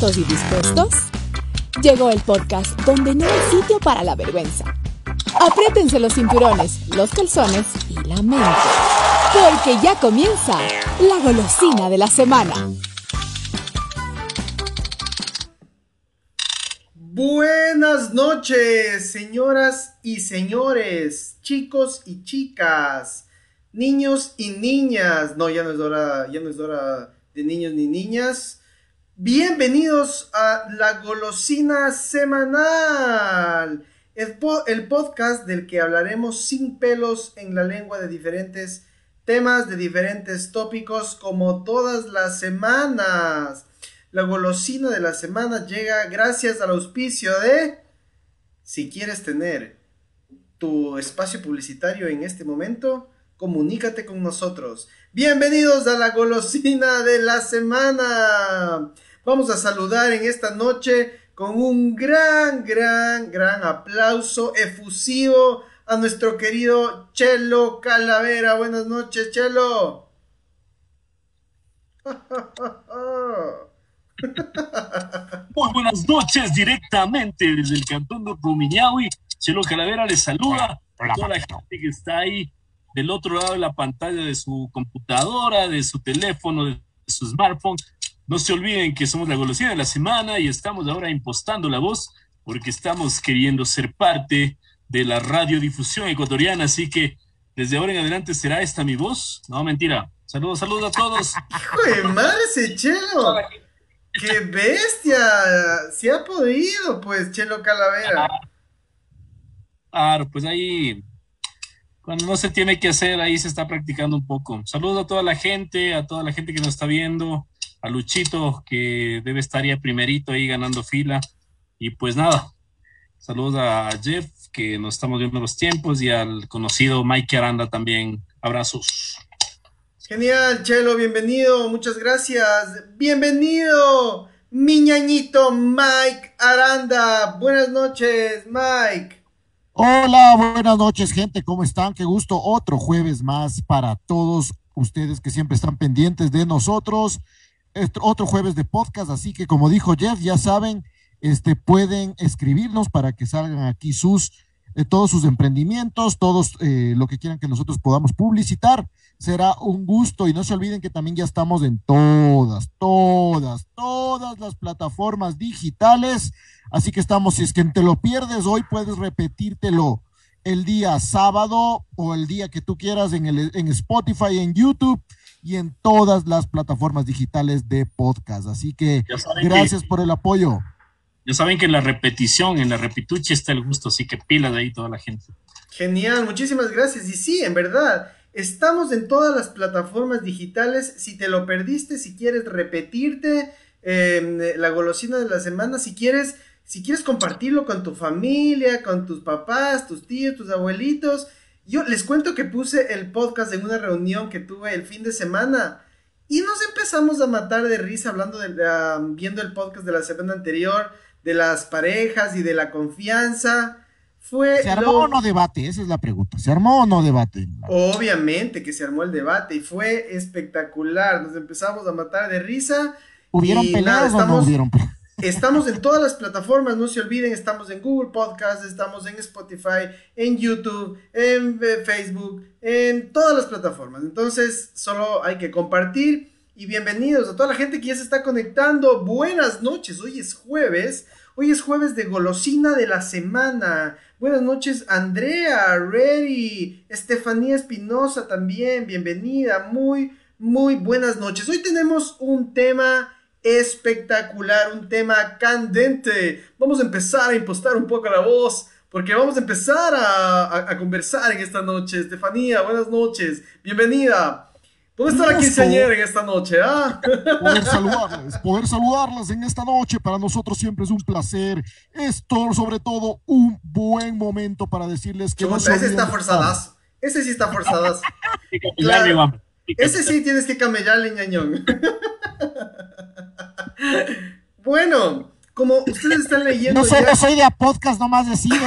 ¿Listos y dispuestos? Llegó el podcast donde no hay sitio para la vergüenza. Apriétense los cinturones, los calzones y la mente. Porque ya comienza la golosina de la semana. Buenas noches, señoras y señores, chicos y chicas, niños y niñas. No, ya no es hora, ya no es hora de niños ni niñas. Bienvenidos a la golosina semanal, el, podcast del que hablaremos sin pelos en la lengua de diferentes temas, de diferentes tópicos, como todas las semanas. La golosina de la semana llega gracias al auspicio de... Si quieres tener tu espacio publicitario en este momento, comunícate con nosotros. Bienvenidos a la golosina de la semana. Vamos a saludar en esta noche con un gran, gran, gran aplauso efusivo a nuestro querido Chelo Calavera. Buenas noches, Chelo. Muy buenas noches, directamente desde el cantón de Rumiñahui. Chelo Calavera les saluda a toda la gente que está ahí del otro lado de la pantalla de su computadora, de su teléfono, de su smartphone. No se olviden que somos la golosina de la semana y estamos ahora impostando la voz porque estamos queriendo ser parte de la radiodifusión ecuatoriana. Así que desde ahora en adelante será esta mi voz. No, mentira. Saludos, saludos a todos. Hijo de madre, ese Chelo. ¡Qué bestia! Si ha podido, pues, Chelo Calavera. Claro, pues ahí, cuando no se tiene que hacer, ahí se está practicando un poco. Saludos a toda la gente, a toda la gente que nos está viendo, a Luchito, que debe estar ya primerito ahí ganando fila. Y pues nada, saludos a Jeff, que nos estamos viendo los tiempos, y al conocido Mike Aranda también. Abrazos. Genial, Chelo, bienvenido, muchas gracias. Bienvenido, mi ñañito Mike Aranda. Buenas noches, Mike. Hola, buenas noches, gente, ¿cómo están? Qué gusto, otro jueves más para todos ustedes que siempre están pendientes de nosotros. Otro jueves de podcast, así que como dijo Jeff, ya saben, este pueden escribirnos para que salgan aquí sus eh, todos sus emprendimientos, todos eh, lo que quieran que nosotros podamos publicitar será un gusto y no se olviden que también ya estamos en todas, todas, todas las plataformas digitales. Así que estamos, si es que te lo pierdes hoy, puedes repetírtelo el día sábado o el día que tú quieras en, el, en Spotify, en YouTube y en todas las plataformas digitales de podcast. Así que gracias que, por el apoyo. Ya saben que en la repetición, en la repituche está el gusto, así que pila de ahí toda la gente. Genial, muchísimas gracias. Y sí, en verdad, Estamos en todas las plataformas digitales. Si te lo perdiste, si quieres repetirte eh, la golosina de la semana, si quieres, si quieres compartirlo con tu familia, con tus papás, tus tíos, tus abuelitos. Yo les cuento que puse el podcast en una reunión que tuve el fin de semana y nos empezamos a matar de risa hablando de, uh, viendo el podcast de la semana anterior, de las parejas y de la confianza. Fue ¿Se armó lo... o no debate? Esa es la pregunta. ¿Se armó o no debate? Obviamente que se armó el debate y fue espectacular. Nos empezamos a matar de risa. ¿Hubieron peleas nada, o estamos, no hubieron peleas? Estamos en todas las plataformas, no se olviden, estamos en Google Podcast, estamos en Spotify, en YouTube, en eh, Facebook, en todas las plataformas. Entonces, solo hay que compartir y bienvenidos a toda la gente que ya se está conectando. Buenas noches, hoy es jueves. Hoy es jueves de golosina de la semana. Buenas noches, Andrea, Reddy, Estefanía Espinosa también, bienvenida, muy, muy buenas noches. Hoy tenemos un tema espectacular, un tema candente. Vamos a empezar a impostar un poco la voz, porque vamos a empezar a, a, a conversar en esta noche. Estefanía, buenas noches, bienvenida. ¿Dónde está la quinceañera en esta noche? Ah? Poder saludarles, poder saludarles en esta noche para nosotros siempre es un placer. Esto, sobre todo, un buen momento para decirles que. Chuta, no se ese está forzadas. Ese sí está forzadas. Claro. Ese sí tienes que camellarle, ñañón. bueno, como ustedes están leyendo No sé, ya- no soy de a podcast, nomás entonces.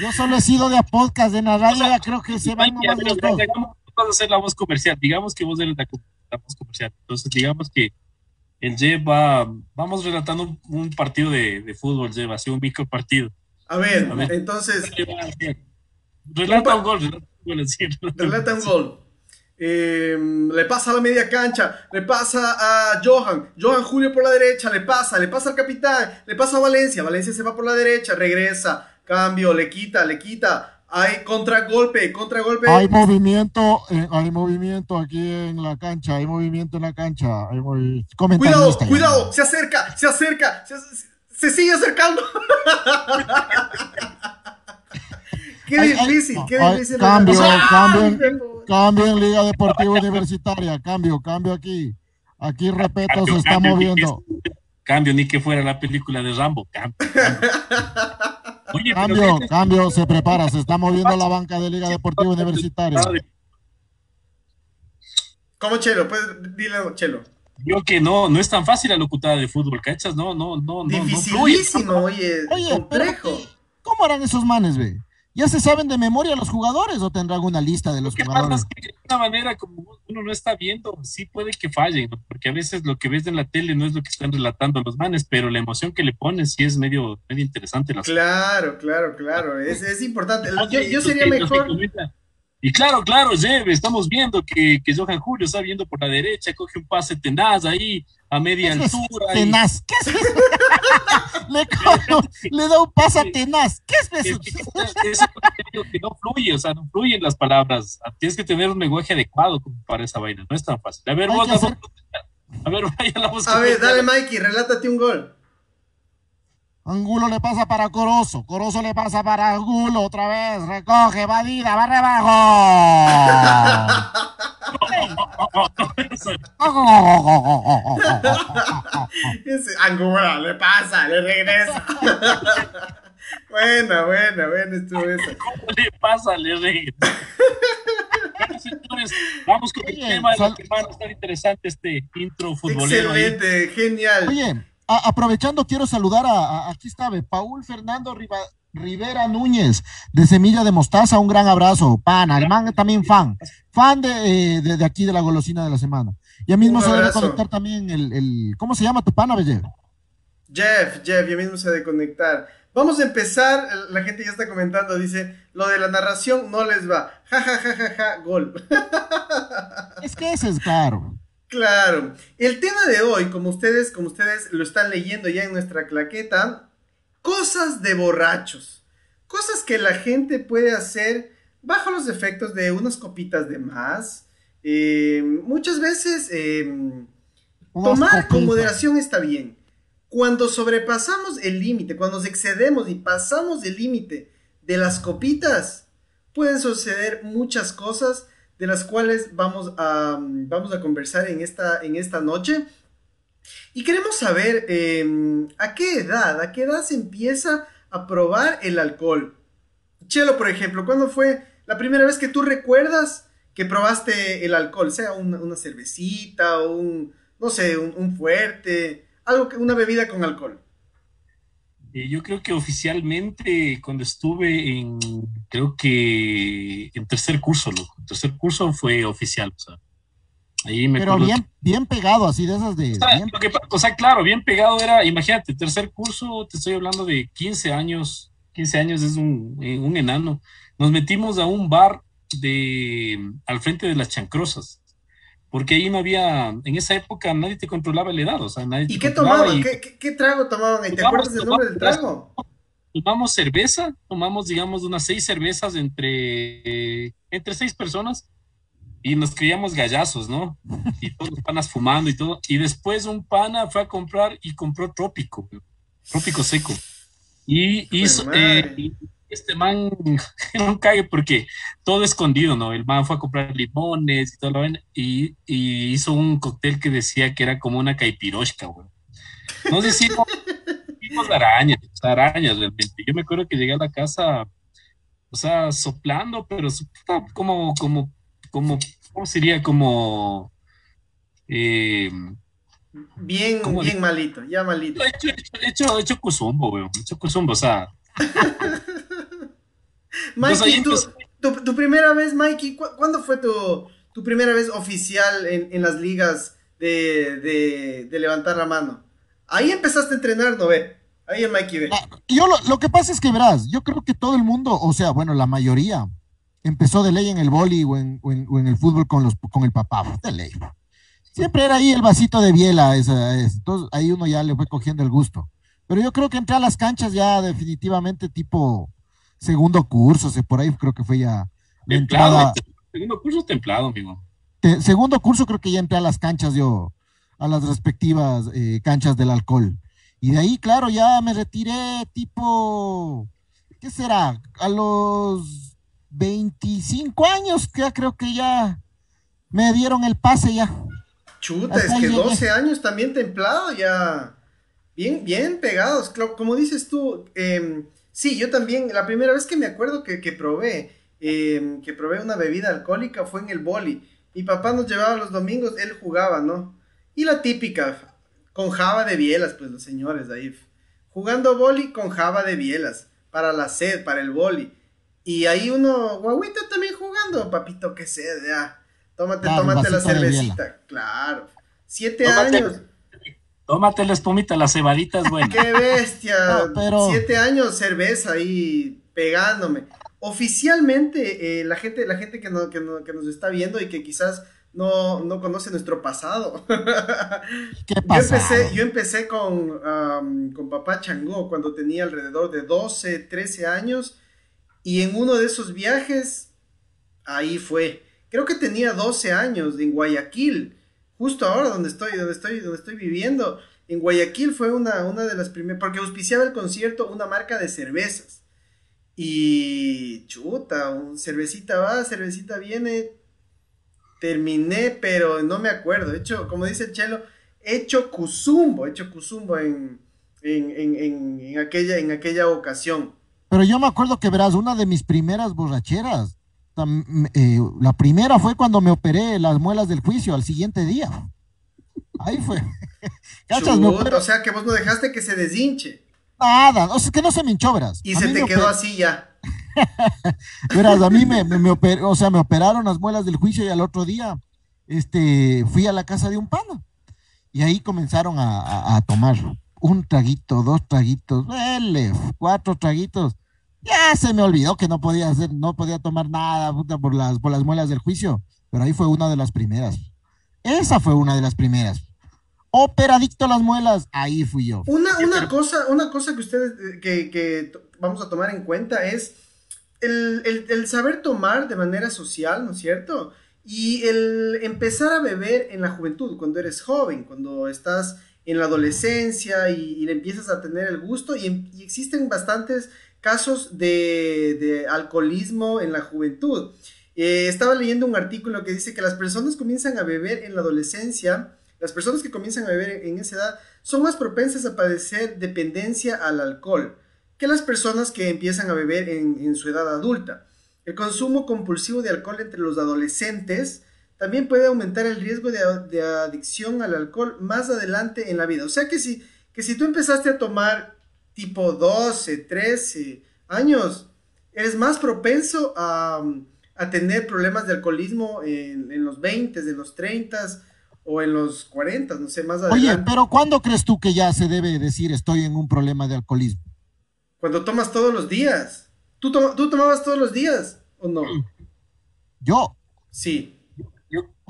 Yo solo he sido de a podcast, la radio ya creo que se van nomás los dos. vamos a hacer la voz comercial. Digamos que vos eres la, más comercial. Entonces, digamos que el lleva, vamos relatando un, partido de, de fútbol, lleva así un micro partido. A ver, entonces. Relata un gol, relata un gol. relata un gol. Em, le pasa a la media cancha, le pasa a Johan, Johan Julio por la derecha, le pasa, le pasa al capitán, le pasa a Valencia, Valencia se va por la derecha, regresa, cambio, le quita, le quita, hay contragolpe, contragolpe. Hay movimiento, eh, hay movimiento aquí en la cancha, hay movimiento en la cancha. Hay cuidado, cuidado, se acerca, se acerca, se sigue acercando. Qué difícil, qué difícil. Cambio, cambio, cambio en Liga Deportiva Universitaria, cambio, cambio aquí. Aquí, repito, se está moviendo. Cambio, ni que fuera la película de Rambo. Cambio, cambio, cambio, se prepara, se está moviendo la banca de Liga Deportiva Universitaria. ¿Cómo Chelo? Pues dile, Chelo. Yo que no, no es tan fácil la locutada de fútbol, ¿cachas? No, no, no, no. Dificilísimo, oye, oye complejo. ¿Cómo eran esos manes, ve? ¿Ya se saben de memoria los jugadores o tendrán una lista de los jugadores? de una manera como uno no está viendo, sí puede que fallen, porque a veces lo que ves en la tele no es lo que están relatando los manes, pero la emoción que le pones sí es medio, medio interesante. claro, claro, claro, es, es importante. Yo, sería mejor... Y claro, claro, Jeve, estamos viendo que, que Johan Julio está viendo por la derecha, coge un pase tenaz ahí a media altura. tenaz? ¿Qué es eso? le, le, da un pase tenaz. ¿Qué es eso? Es, que no fluye, o sea, no fluyen las palabras. Tienes que tener un lenguaje adecuado para esa vaina, no es tan fácil. A ver, vos, a ver, vaya la A ver, dale, Mikey, relátate un gol. Angulo le pasa para Corozo. Corozo le pasa para Angulo otra vez. Recoge, Badida, va rebajo. Angulo le pasa, le regresa. buena, buena, buena estuvo esa. ¿Cómo le pasa? Le regresa. vamos con el tema de la semana. Está interesante este intro futbolero. Excelente, genial. Oye, aprovechando, quiero saludar a, aquí está, Paul Fernando Rivera Núñez, de Semilla de Mostaza, un gran abrazo, pana, el man también fan, fan de, de, aquí de la golosina de la semana. Ya mismo se debe conectar también el, el, ¿cómo se llama tu pana, Belle? Jeff, Jeff, ya mismo se debe conectar. Vamos a empezar, la gente ya está comentando, dice, lo de la narración no les va, ja, ja, ja, ja, ja, gol. Es que ese es claro. Claro. El tema de hoy, como ustedes, como ustedes lo están leyendo ya en nuestra claqueta, cosas de borrachos. Cosas que la gente puede hacer bajo los efectos de unas copitas de más. Eh, muchas veces em, tomar con moderación está bien. Cuando sobrepasamos el límite, cuando nos excedemos y pasamos el límite de las copitas, pueden suceder muchas cosas de las cuales vamos a, vamos a conversar en esta, en esta noche. Y queremos saber em, a qué edad, a qué edad se empieza a probar el alcohol. Chelo, por ejemplo, ¿cuándo fue la primera vez que tú recuerdas que probaste el alcohol? Sea una, cervecita o un, no sé, un, un fuerte, algo que, una bebida con alcohol. Eh, yo creo que oficialmente cuando estuve en, creo que en tercer curso, loco. tercer curso fue oficial, o sea. Ahí me Pero bien, bien pegado, así de esas de... O sea, claro, bien pegado era, imagínate, tercer curso, te estoy hablando de 15 años, 15 años es un, eh, un enano. Nos metimos a un bar de, al frente de las chancrosas porque ahí no había, en esa época nadie te controlaba el edad, o sea, nadie ¿Y qué tomaban? ¿Qué, trago tomaban? ¿Te acuerdas del nombre del trago? Tomamos cerveza, tomamos, digamos, unas seis cervezas entre, entre seis personas y nos creíamos gallazos, ¿no? Y todos los panas fumando y todo. Y después un pana fue a comprar y compró trópico, trópico seco. Y hizo, eh, este man no cague porque todo escondido, ¿no? El man fue a comprar limones y todo lo y, y hizo un cóctel que decía que era como una caipiroshka, güey. No sé si vimos arañas, arañas realmente. Yo me acuerdo que llegué a la casa, o sea, soplando, pero como, como, como, ¿cómo sería? Como, eh, bien, bien malito, ya malito. Hecho, hecho, hecho, hecho cuzumbo, güey. Hecho cuzumbo, o sea. Mikey, tu, primera vez, Mikey, ¿cuándo fue tu, tu primera vez oficial en, las ligas de, levantar la mano? Ahí empezaste a entrenar, ¿no ve? Ahí el Mikey ve. Ah, yo lo, que pasa es que verás, yo creo que todo el mundo, o sea, bueno, la mayoría, empezó de ley en el boli o en, el fútbol con, los, con el papá, de ley. Siempre era ahí el vasito de biela, entonces ahí uno ya le fue cogiendo el gusto. Pero yo creo que entré a las canchas ya definitivamente tipo segundo curso, o por ahí creo que fue ya templado, Segundo curso templado, amigo. segundo curso creo que ya entré a las canchas yo, a las respectivas eh, canchas del alcohol. Y de ahí, claro, ya me retiré tipo, ¿qué será? A los 25 años, que ya creo que ya me dieron el pase ya. Chuta, es que 12 años también templado, ya bien, bien pegados. Como dices tú, eh, sí, yo también, la primera vez que me acuerdo que, que probé, em, que probé una bebida alcohólica fue en el boli. Mi papá nos llevaba los domingos, él jugaba, ¿no? Y la típica, con java de bielas, pues los señores ahí. Jugando boli con java de bielas, para la sed, para el boli. Y ahí uno, guaguita también jugando, papito, qué sed, ya. Tómate, tómate la cervecita, claro. Siete años. Tómate la espumita, las cebaditas, bueno. Qué bestia. Siete años cerveza ahí pegándome. Oficialmente, eh, la gente, la gente que, no, que, nos está viendo y que quizás no, no conoce nuestro pasado. ¿Qué yo empecé, yo empecé con, con papá Changó cuando tenía alrededor de 12, 13 años. Y en uno de esos viajes, ahí fue. Creo que tenía 12 años en Guayaquil justo ahora donde estoy, donde estoy, donde estoy viviendo, en Guayaquil fue una, una de las primeras, porque auspiciaba el concierto una marca de cervezas. Y chuta, un cervecita va, cervecita viene. Terminé, pero no me acuerdo. Hecho, como dice el Chelo, hecho cuzumbo, hecho cuzumbo en, en, en, en, aquella, en aquella ocasión. Pero yo me acuerdo que verás, una de mis primeras borracheras eh, la primera fue cuando me operé las muelas del juicio al siguiente día. Ahí fue. o sea que vos no dejaste que se deshinche. Nada, o sea, que no se me hinchó, verás. Y se te quedó así ya. verás, a mí me, me, o sea, me operaron las muelas del juicio y al otro día este, fui a la casa de un pana. Y ahí comenzaron a, a tomar un traguito, dos traguitos, cuatro traguitos ya se me olvidó que no podía hacer, no podía tomar nada por las, por las muelas del juicio, pero ahí fue una de las primeras. Esa fue una de las primeras. Operadicto a las muelas, ahí fui yo. Una, una cosa, una cosa que ustedes, que, que vamos a tomar en cuenta es el, el, el, saber tomar de manera social, ¿no es cierto? Y el empezar a beber en la juventud, cuando eres joven, cuando estás en la adolescencia y, le empiezas a tener el gusto y, y existen bastantes casos de, alcoholismo en la juventud. Eh, estaba leyendo un artículo que dice que las personas comienzan a beber en la adolescencia, las personas que comienzan a beber en esa edad son más propensas a padecer dependencia al alcohol que las personas que empiezan a beber en, su edad adulta. El consumo compulsivo de alcohol entre los adolescentes también puede aumentar el riesgo de, de, adicción al alcohol más adelante en la vida. O sea que si, que si tú empezaste a tomar tipo 12, 13 años, eres más propenso a, tener problemas de alcoholismo en, los 20, en los 30 o en los 40, no sé, más adelante. Oye, pero ¿cuándo crees tú que ya se debe decir estoy en un problema de alcoholismo? Cuando tomas todos los días. ¿Tú, ¿Tú tomabas todos los días o no? Yo. Sí.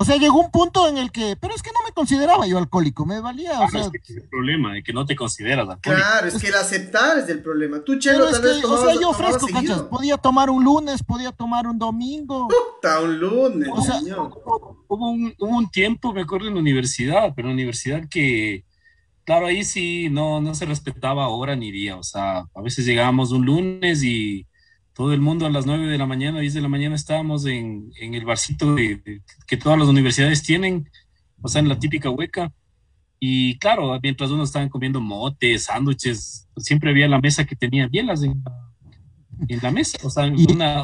O sea, llegó un punto en el que, pero es que no me consideraba yo alcohólico, me valía, o sea. Es, que es el problema, de que no te consideras alcohólico. Claro, es, que el aceptar es el problema. Tú, Chelo, tal vez tomabas, O sea, yo fresco, cachas, podía tomar un lunes, podía tomar un domingo. Puta, un lunes, o sea, hubo, un, hubo un tiempo, me acuerdo, en la universidad, pero en la universidad que, claro, ahí sí no, no se respetaba hora ni día, o sea, a veces llegábamos un lunes y todo el mundo a las 9 de la mañana, 10 de la mañana estábamos en, en el barcito de, que todas las universidades tienen, o sea, en la típica hueca. Y claro, mientras uno estaban comiendo motes, sándwiches, siempre había la mesa que tenía bielas en, en la mesa, o sea, una,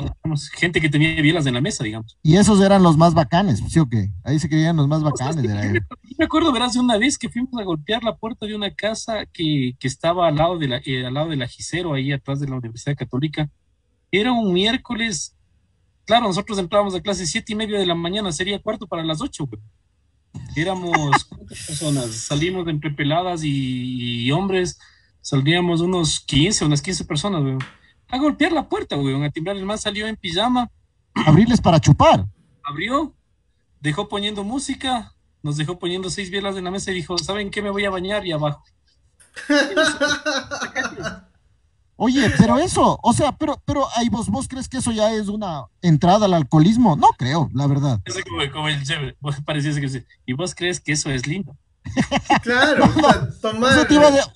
gente que tenía bielas en la mesa, digamos. Y esos eran los más bacanes, ¿sí o qué? Ahí se creían los más bacanes. me acuerdo, verás, de una vez que fuimos a golpear la puerta de una casa que, que estaba al lado, de la, eh, al lado del ajicero, ahí atrás de la Universidad Católica, era un miércoles claro, nosotros entrábamos a clase siete y media de la mañana, sería cuarto para las ocho, güey. Éramos, ¿cuántas personas? Salimos entre peladas y, hombres, salíamos unos 15, unas 15 personas, güey. A golpear la puerta, güey, a timbrar. El man salió en pijama. Abrirles para chupar. Abrió, dejó poniendo música, nos dejó poniendo seis bielas en la mesa y dijo, ¿saben qué? Me voy a bañar y abajo. Oye, pero eso, o sea, pero, pero ahí vos, vos crees que eso ya es una entrada al alcoholismo? No creo, la verdad. como, el chévere, que ¿y vos crees que eso es lindo? Claro, tomar.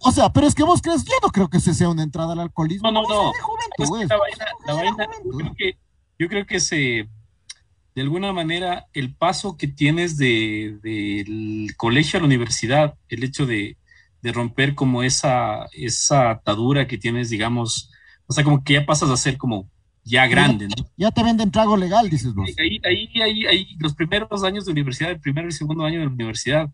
o sea, pero es que vos crees, yo no creo que ese sea una entrada al alcoholismo. No, no, no. la vaina, la vaina, yo creo que, yo creo que se, de alguna manera, el paso que tienes del de, colegio a la universidad, el hecho de, de romper como esa, esa atadura que tienes, digamos, o sea, como que ya pasas a ser como ya grande, ¿no? Ya te venden trago legal, dices vos. Ahí, ahí, ahí, ahí, los primeros años de universidad, el primer y segundo año de la universidad,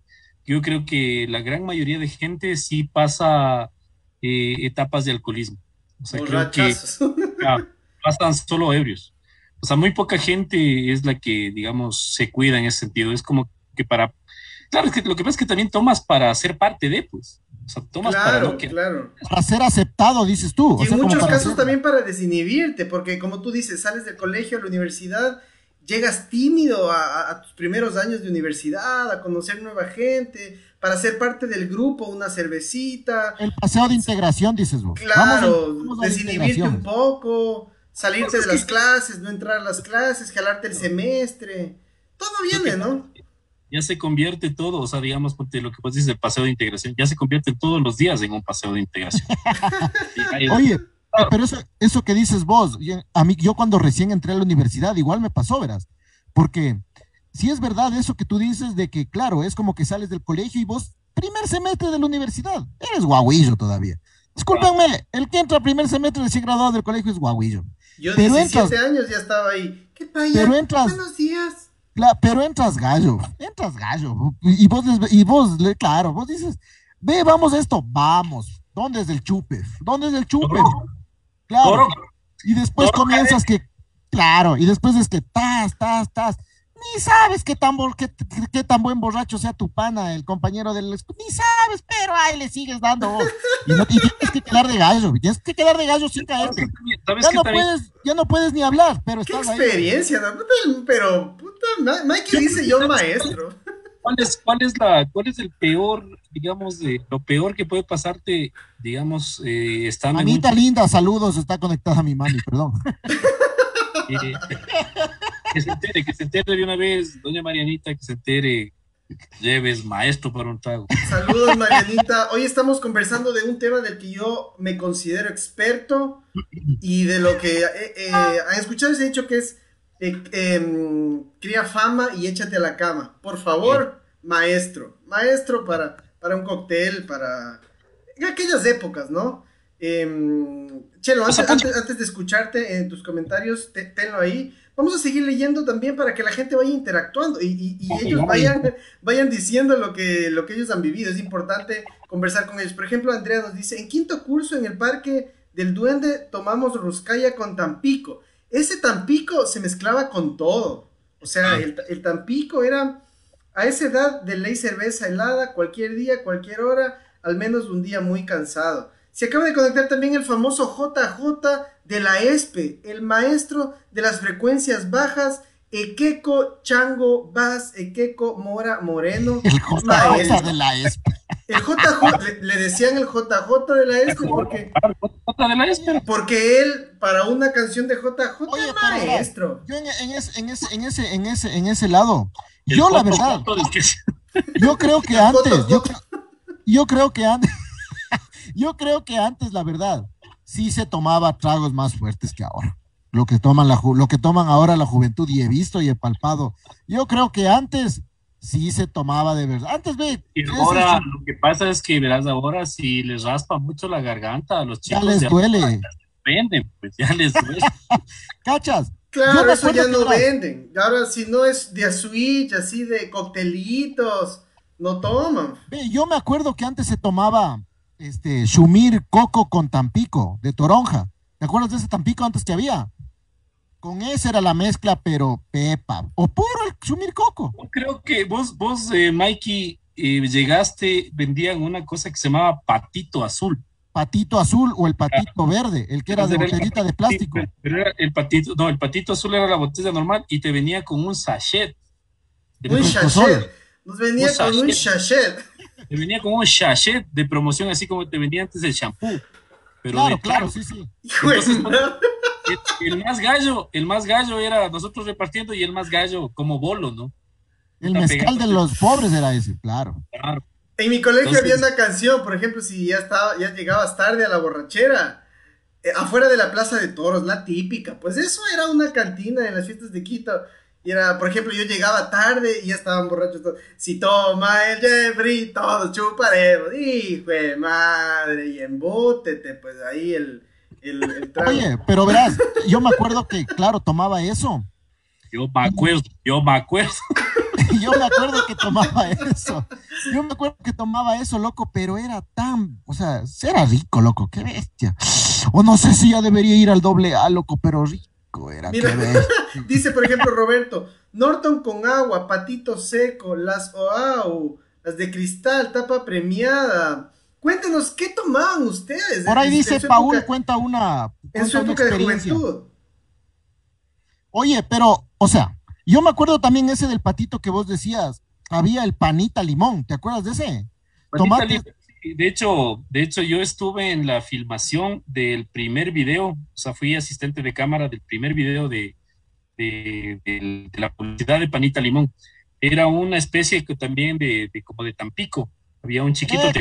yo creo que la gran mayoría de gente sí pasa eh, etapas de alcoholismo. O sea, creo que pasan solo ebrios. O sea, muy poca gente es la que, digamos, se cuida en ese sentido. Es como que para Claro, que lo que pasa es que también tomas para ser parte de, pues. O sea, tomas claro, para Claro. Para ser aceptado, dices tú. Y en muchos casos también para desinhibirte, porque como tú dices, sales del colegio a la universidad, llegas tímido a, tus primeros años de universidad, a conocer nueva gente, para ser parte del grupo, una cervecita. El paseo de integración, dices vos. Claro, desinhibirte un poco, salirte de las clases, no entrar a las clases, jalarte el semestre. Todo viene, ¿no? Ya se convierte todo, o sea, digamos, lo que vos dices el paseo de integración, ya se convierte todos los días en un paseo de integración. Oye, pero eso, eso que dices vos, a mí, yo cuando recién entré a la universidad, igual me pasó, verás, porque si es verdad eso que tú dices de que, claro, es como que sales del colegio y vos, primer semestre de la universidad, eres guaguillo todavía. Discúlpenme, el que entra primer semestre recién graduado del colegio es guaguillo. Yo pero 17 años ya estaba ahí. ¿Qué paya? Pero entras, Buenos días pero entras gallo, entras gallo. Y vos, y vos, claro, vos dices, ve, vamos esto, vamos. ¿Dónde es el chupe? ¿Dónde es el chupe? Claro. Y después comienzas que, claro, y después es que, tas, tas, tas ni sabes qué tan, qué, qué, tan buen borracho sea tu pana, el compañero del... Ni sabes, pero ahí le sigues dando Y, no, tienes que quedar de gallo, tienes que quedar de gallo sin caerte. Ya no, puedes, ya no puedes ni hablar, pero ¿Qué experiencia, Pero, puta, Mikey dice yo maestro. ¿Cuál es, cuál, es la, ¿Cuál es el peor, digamos, de lo peor que puede pasarte, digamos, eh, estando Anita linda, saludos, está conectada a mi mami, perdón. Eh, que se entere, que se entere de una vez, doña Marianita, que se entere, que lleves maestro para un trago. Saludos, Marianita. Hoy estamos conversando de un tema del que yo me considero experto y de lo que eh, eh, han escuchado ese dicho que es eh, em, cría fama y échate a la cama. Por favor, maestro. Maestro para, para un cóctel, para en aquellas épocas, ¿no? Em, Chelo, antes, de escucharte en tus comentarios, tenlo ahí. Vamos a seguir leyendo también para que la gente vaya interactuando y, ellos vayan, vayan diciendo lo que, lo que ellos han vivido. Es importante conversar con ellos. Por ejemplo, Andrea nos dice, en quinto curso en el Parque del Duende tomamos Ruscaya con Tampico. Ese Tampico se mezclaba con todo. O sea, ah. el, Tampico era a esa edad de ley cerveza helada, cualquier día, cualquier hora, al menos un día muy cansado. Se acaba de conectar también el famoso JJ de la ESPE, el maestro de las frecuencias bajas, Equeco Chango Bass, Equeco Mora Moreno. El JJ de la ESPE. El JJ, le, decían el JJ de la ESPE porque. Porque él, para una canción de JJ, Oye, maestro. Yo en, ese, en, ese, en, ese, en, ese, en ese lado, yo la verdad, yo creo que antes, yo, yo creo que antes, yo creo que antes, la verdad, sí se tomaba tragos más fuertes que ahora. Lo que toman, la, lo que toman ahora la juventud, y he visto y he palpado. Yo creo que antes sí se tomaba de verdad. Antes ve. Y ahora lo que pasa es que verás ahora si les raspa mucho la garganta a los chicos. Ya les duele. Ya venden, pues ya les duele. ¿Cachas? Claro, eso ya no venden. Ahora si no es de switch, así de coctelitos, no toman. Ve, yo me acuerdo que antes se tomaba este, Shumir Coco con Tampico, de Toronja. ¿Te acuerdas de ese Tampico antes que había? Con esa era la mezcla, pero pepa. O puro el sumir coco. Creo que vos, vos, eh, Mikey, eh, llegaste, vendían una cosa que se llamaba patito azul. Patito azul o el patito verde, el que era de botellita de plástico. Pero era el patito, no, el patito azul era la botella normal y te venía con un sachet. Un sachet. Nos venía con un sachet. Te venía con un sachet de promoción, así como te venía antes el shampoo. Pero claro, claro, sí, sí. el, más gallo, el más gallo era nosotros repartiendo y el más gallo como bolo, ¿no? El mezcal de los pobres era ese, claro. En mi colegio había una canción, por ejemplo, si ya estaba, ya llegabas tarde a la borrachera, eh, afuera de la Plaza de Toros, la típica, pues eso era una cantina en las fiestas de Quito. Y era, por ejemplo, yo llegaba tarde y ya estaban borrachos todos. Si toma el Jeffrey, todos chuparemos. Hijo de madre, y embútete, pues ahí el, el, Oye, pero verás, yo me acuerdo que, claro, tomaba eso. Yo me acuerdo, yo me acuerdo. yo me acuerdo que tomaba eso. Yo me acuerdo que tomaba eso, loco, pero era tan, o sea, era rico, loco, qué bestia. O no sé si ya debería ir al doble A, loco, pero rico era. Mira, dice, por ejemplo, Roberto, Norton con agua, patito seco, las OAU, las de cristal, tapa premiada. Cuéntenos, ¿qué tomaban ustedes? Por ahí dice Paul, cuenta una. en su época de juventud. Oye, pero, o sea, yo me acuerdo también ese del patito que vos decías. Había el panita limón, ¿te acuerdas de ese? Tomate. De hecho, de hecho, yo estuve en la filmación del primer video, o sea, fui asistente de cámara del primer video de, de, la publicidad de Panita Limón. Era una especie que también de, como de Tampico. Había un chiquito. Eh,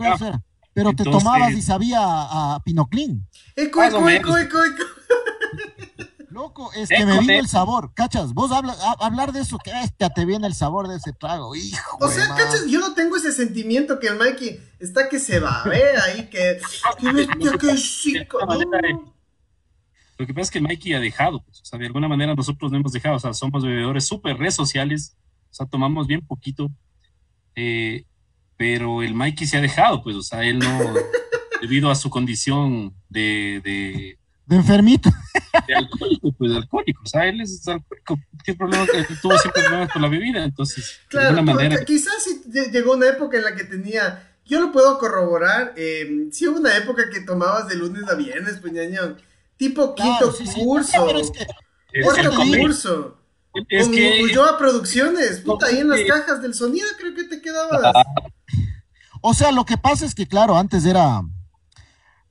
ah. pero te tomabas y sabía a, Pinoclín. Eco, Loco, es que me vino el sabor, cachas, vos hablas, hablar de eso, que bestia te viene el sabor de ese trago, hijo. O sea, cachas, yo no tengo ese sentimiento que el Mikey está que se va a ver ahí, que, que bestia, que chico. Lo que pasa es que Mikey ha dejado, pues, o sea, de alguna manera nosotros no hemos dejado, o sea, somos bebedores súper redes sociales, o sea, tomamos bien poquito, eh, pero el Mikey se ha dejado, pues, o sea, él no, debido a su condición de, de de enfermito. De alcohólico, pues de alcohólico. O sea, él es alcohólico. Tiene problemas, tuvo siempre problemas con la bebida, entonces. Claro, de alguna manera. Quizás sí llegó una época en la que tenía. Yo lo puedo corroborar. Eh, sí hubo una época que tomabas de lunes a viernes, pues ñañón. Tipo quinto curso. cuarto curso. Es con que, Ulloa Producciones, puta, ahí en las cajas del sonido creo que te quedabas. O sea, lo que pasa es que, claro, antes era,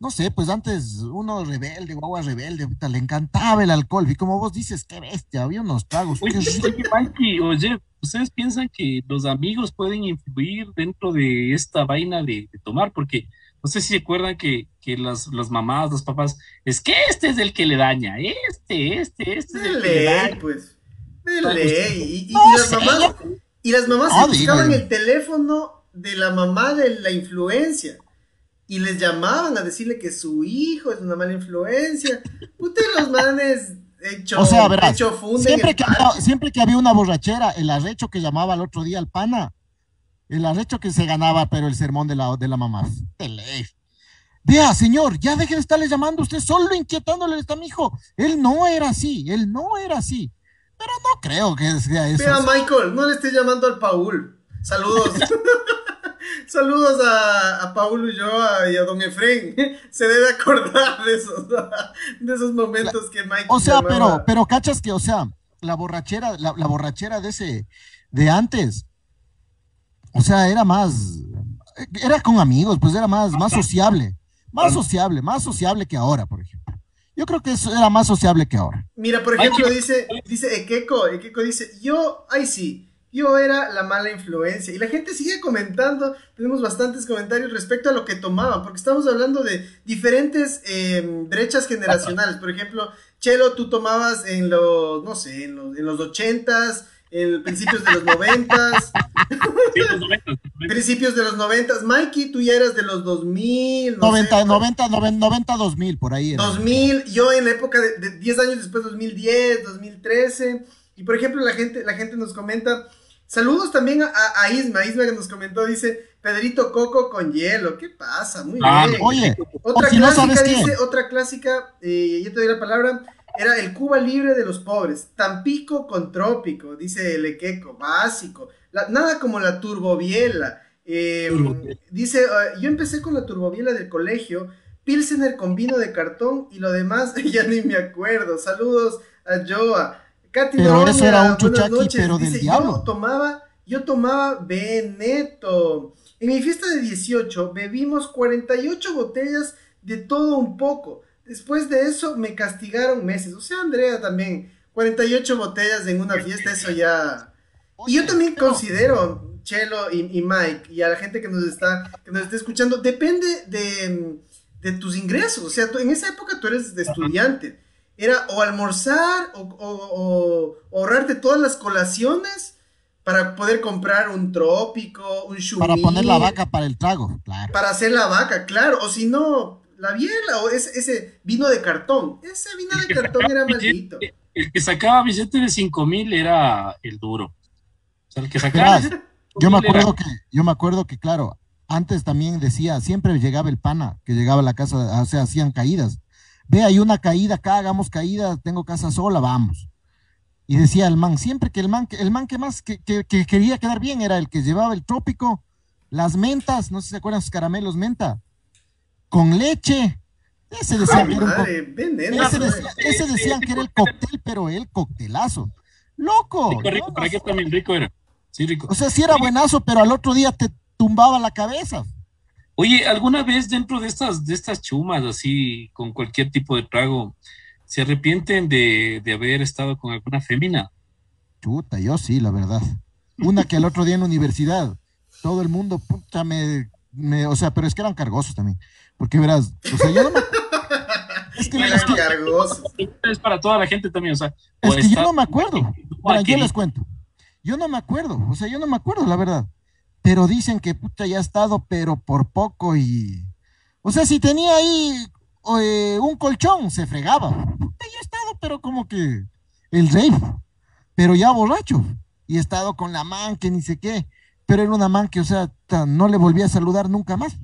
no sé, pues antes uno rebelde, guagua rebelde, le encantaba el alcohol. Y como vos dices, qué bestia, había unos tragos. Oye, Mikey, oye, ¿ustedes piensan que los amigos pueden influir dentro de esta vaina de, tomar? Porque no sé si se acuerdan que, que las, las, mamás, los papás, es que este es el que le daña, este, este, este es el que le daña. pues, de ley. Y, las mamás, y las mamás se buscaban el teléfono de la mamá de la influencia y les llamaban a decirle que su hijo es una mala influencia. Usted los manes hecho, o sea, verás, siempre, que había, siempre que había una borrachera, el arrecho que llamaba el otro día al pana, el arrecho que se ganaba, pero el sermón de la, de la mamá. Vea, señor, ya deje de estarle llamando usted solo inquietándole a mi hijo. Él no era así, él no era así. Pero no creo que sea eso. Vea, Michael, no le esté llamando al Paul. Saludos. Saludos a, a Paulo Ulloa y a Don Efren. Se debe acordar de esos, de esos momentos que Mike. O sea, pero, pero cachas que, o sea, la borrachera, la, borrachera de ese, de antes, o sea, era más, era con amigos, pues era más, más sociable, más sociable, más sociable que ahora, por ejemplo. Yo creo que eso era más sociable que ahora. Mira, por ejemplo, dice, dice Ekeko, Ekeko dice, yo, ay sí, yo era la mala influencia. Y la gente sigue comentando, tenemos bastantes comentarios respecto a lo que tomaban, porque estamos hablando de diferentes em, brechas generacionales. Por ejemplo, Chelo, tú tomabas en los, no sé, en los, en los ochentas, en principios de los noventas. principios de los noventas. Mikey, tú ya eras de los 2000. No 90, 90, 90, 2000, por ahí. Era. 2000, yo en la época de, de 10 años después, 2010, 2013. Y por ejemplo, la gente, la gente nos comenta Saludos también a, Isma, Isma que nos comentó, dice Pedrito Coco con hielo. ¿Qué pasa? Muy ah, bien. Oye, otra clásica dice, otra clásica, eh, ya te doy la palabra. Era el Cuba libre de los pobres. Tampico con trópico, dice el Equeco, básico. nada como la turbobiela. Em, dice, ah, yo empecé con la turbobiela del colegio, Pilsener con vino de cartón y lo demás ya ni me acuerdo. Saludos a Joa. Katy pero eso era un chuchaqui, pero del diablo. Yo tomaba, yo tomaba Veneto. En mi fiesta de 18 bebimos 48 botellas de todo un poco. Después de eso me castigaron meses. O sea, Andrea también, 48 botellas en una fiesta, eso ya... Y yo también considero, Chelo y, Mike, y a la gente que nos está, que nos está escuchando, depende de, de tus ingresos. O sea, en esa época tú eres de estudiante era o almorzar o, ahorrarte todas las colaciones para poder comprar un trópico, un chumí. Para poner la vaca para el trago, claro. Para hacer la vaca, claro. O si no, la biela o ese, ese vino de cartón. Ese vino de cartón era maldito. El que sacaba billete de 5 mil era el duro. O sea, el que sacaba. yo me acuerdo que, yo me acuerdo que, claro, antes también decía, siempre llegaba el pana, que llegaba a la casa, o sea, hacían caídas ve, hay una caída acá, hagamos caída, tengo casa sola, vamos. Y decía el man, siempre que el man, el man que más que, quería quedar bien era el que llevaba el trópico, las mentas, no sé si se acuerdan sus caramelos menta, con leche. Ese decían, que, era ese, decían que era el cóctel, pero el coctelazo. Loco. Rico, rico, también rico era. Sí, rico. O sea, sí era buenazo, pero al otro día te tumbaba la cabeza. Oye, ¿alguna vez dentro de estas, de estas chumas, así, con cualquier tipo de trago, se arrepienten de, haber estado con alguna fémina? Chuta, yo sí, la verdad. Una que el otro día en la universidad, todo el mundo, puta, me, me, o sea, pero es que eran cargosos también. Porque verás, o sea, yo no me... Es que, es, es para toda la gente también, o sea. Es que yo no me acuerdo. Bueno, yo les cuento. Yo no me acuerdo, o sea, yo no me acuerdo, la verdad pero dicen que puta ya ha estado, pero por poco y... O sea, si tenía ahí eh, un colchón, se fregaba. Puta, ya ha estado, pero como que el rey, pero ya borracho. Y he estado con la man que ni sé qué, pero era una man que, o sea, no le volví a saludar nunca más.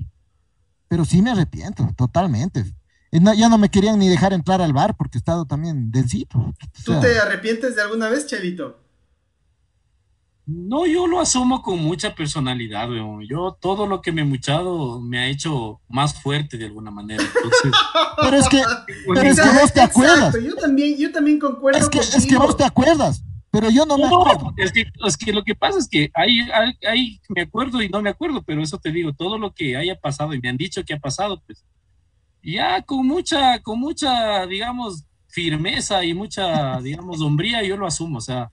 Pero sí me arrepiento, totalmente. ya no me querían ni dejar entrar al bar porque he estado también densito. ¿Tú te arrepientes de alguna vez, Chelito? No, yo lo asumo con mucha personalidad, weón. Yo todo lo que me he muchado me ha hecho más fuerte de alguna manera. pero es que, pero es que vos te acuerdas. Yo también, yo también concuerdo. Es que, es que vos te acuerdas, pero yo no, me acuerdo. Es que, es que lo que pasa es que hay, hay, me acuerdo y no me acuerdo, pero eso te digo, todo lo que haya pasado y me han dicho que ha pasado, pues ya con mucha, con mucha, digamos, firmeza y mucha, digamos, hombría, yo lo asumo. O sea,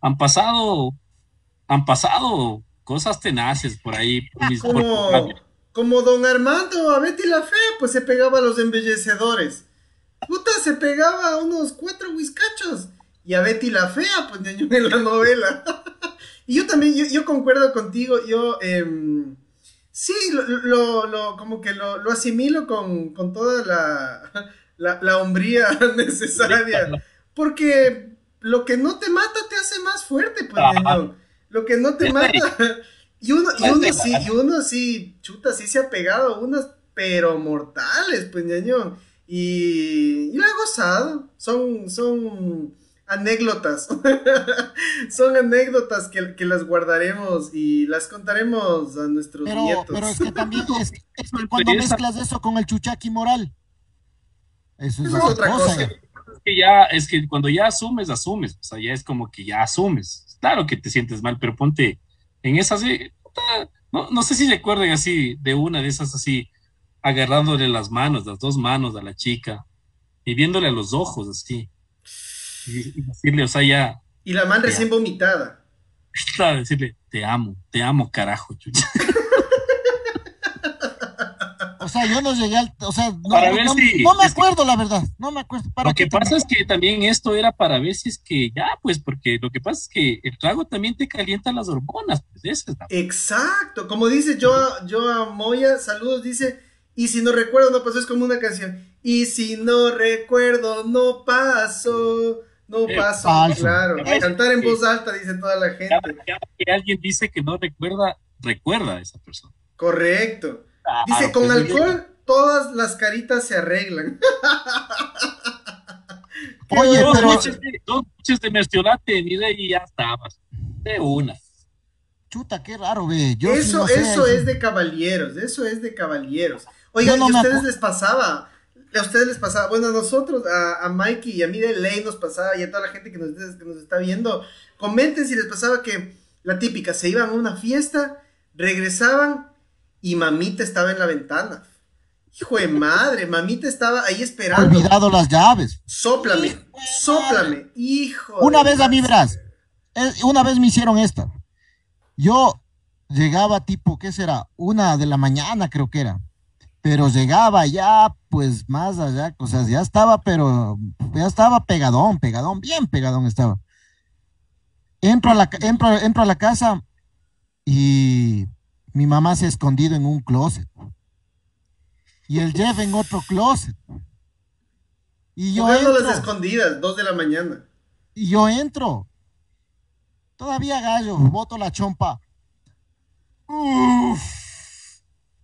han pasado han pasado cosas tenaces por ahí. como, don Armando, a Betty la Fea, pues se pegaba a los embellecedores. Puta, se pegaba a unos cuatro whiskachos. Y a Betty la Fea, pues en la novela. y yo también, yo, concuerdo contigo, yo... Em, sí, lo, lo, como que lo, lo asimilo con, con toda la, la, la, hombría necesaria. Porque lo que no te mata te hace más fuerte, pues, lo que no te mata. Y uno, y uno sí, y uno sí, chuta, sí se ha pegado a unas, pero mortales, pues ñaño. Y, y lo he gozado. Son, son anécdotas. son anécdotas que, que, las guardaremos y las contaremos a nuestros nietos. Pero es que también es, cuando mezclas eso con el chuchaqui moral. Eso es, otra cosa. Es que ya, es que cuando ya asumes, asumes. O sea, ya es como que ya asumes claro que te sientes mal, pero ponte en esas, no, no sé si recuerden así de una de esas así, agarrándole las manos, las dos manos a la chica y viéndole a los ojos así. Y, decirle, o sea, ya. Y la mano recién vomitada. Claro, decirle, te amo, te amo, carajo, chucha. O sea, yo no llegué al. O sea, no, no, me acuerdo, la verdad. No me acuerdo. lo que pasa es que también esto era para ver si es que ya, pues, porque lo que pasa es que el trago también te calienta las hormonas. Pues, Exacto. Como dice yo, yo a Moya, saludos, dice. Y si no recuerdo, no pasó, es como una canción. Y si no recuerdo, no paso. No paso, claro. Cantar en voz alta, dice toda la gente. que alguien dice que no recuerda, recuerda a esa persona. Correcto. Dice, con alcohol todas las caritas se arreglan. Oye, dos, pero... noches de, dos noches de merciolate, mire, y ya estabas. De una. Chuta, qué raro, ve. Yo eso, eso es de caballeros, eso es de caballeros. Oigan, ¿y a ustedes les pasaba? A ustedes les pasaba, bueno, a nosotros, a, a, Mikey y a mí de ley nos pasaba, y a toda la gente que nos, que nos está viendo, comenten si les pasaba que la típica, se iban a una fiesta, regresaban y mamita estaba en la ventana. Hijo de madre, mamita estaba ahí esperando. Olvidado las llaves. Sóplame, sóplame, hijo. Una vez a mí verás, una vez me hicieron esta. Yo llegaba tipo, ¿qué será? Una de la mañana creo que era pero llegaba ya, pues más allá, o sea, ya estaba, pero ya estaba pegadón, pegadón, bien pegadón estaba. Entro a la, entro, entro a la casa y mi mamá se ha escondido en un closet. Y el Jeff en otro closet. Y yo entro, las escondidas, dos de la mañana. Y yo entro. Todavía gallo, boto la chompa. Uf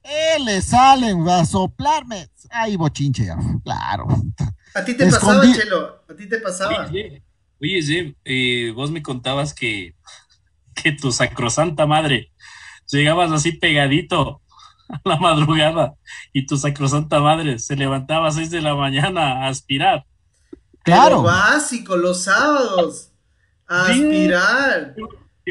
eh, le salen a soplarme. Ay, bochinche, claro. ¿A ti te pasaba, Chelo? ¿A ti te pasaba? Oye, oye eh, vos me contabas que, que tu sacrosanta madre llegabas así pegadito a la madrugada y tu sacrosanta madre se levantaba a 6 de la mañana a aspirar. Claro. básico, los sábados. A aspirar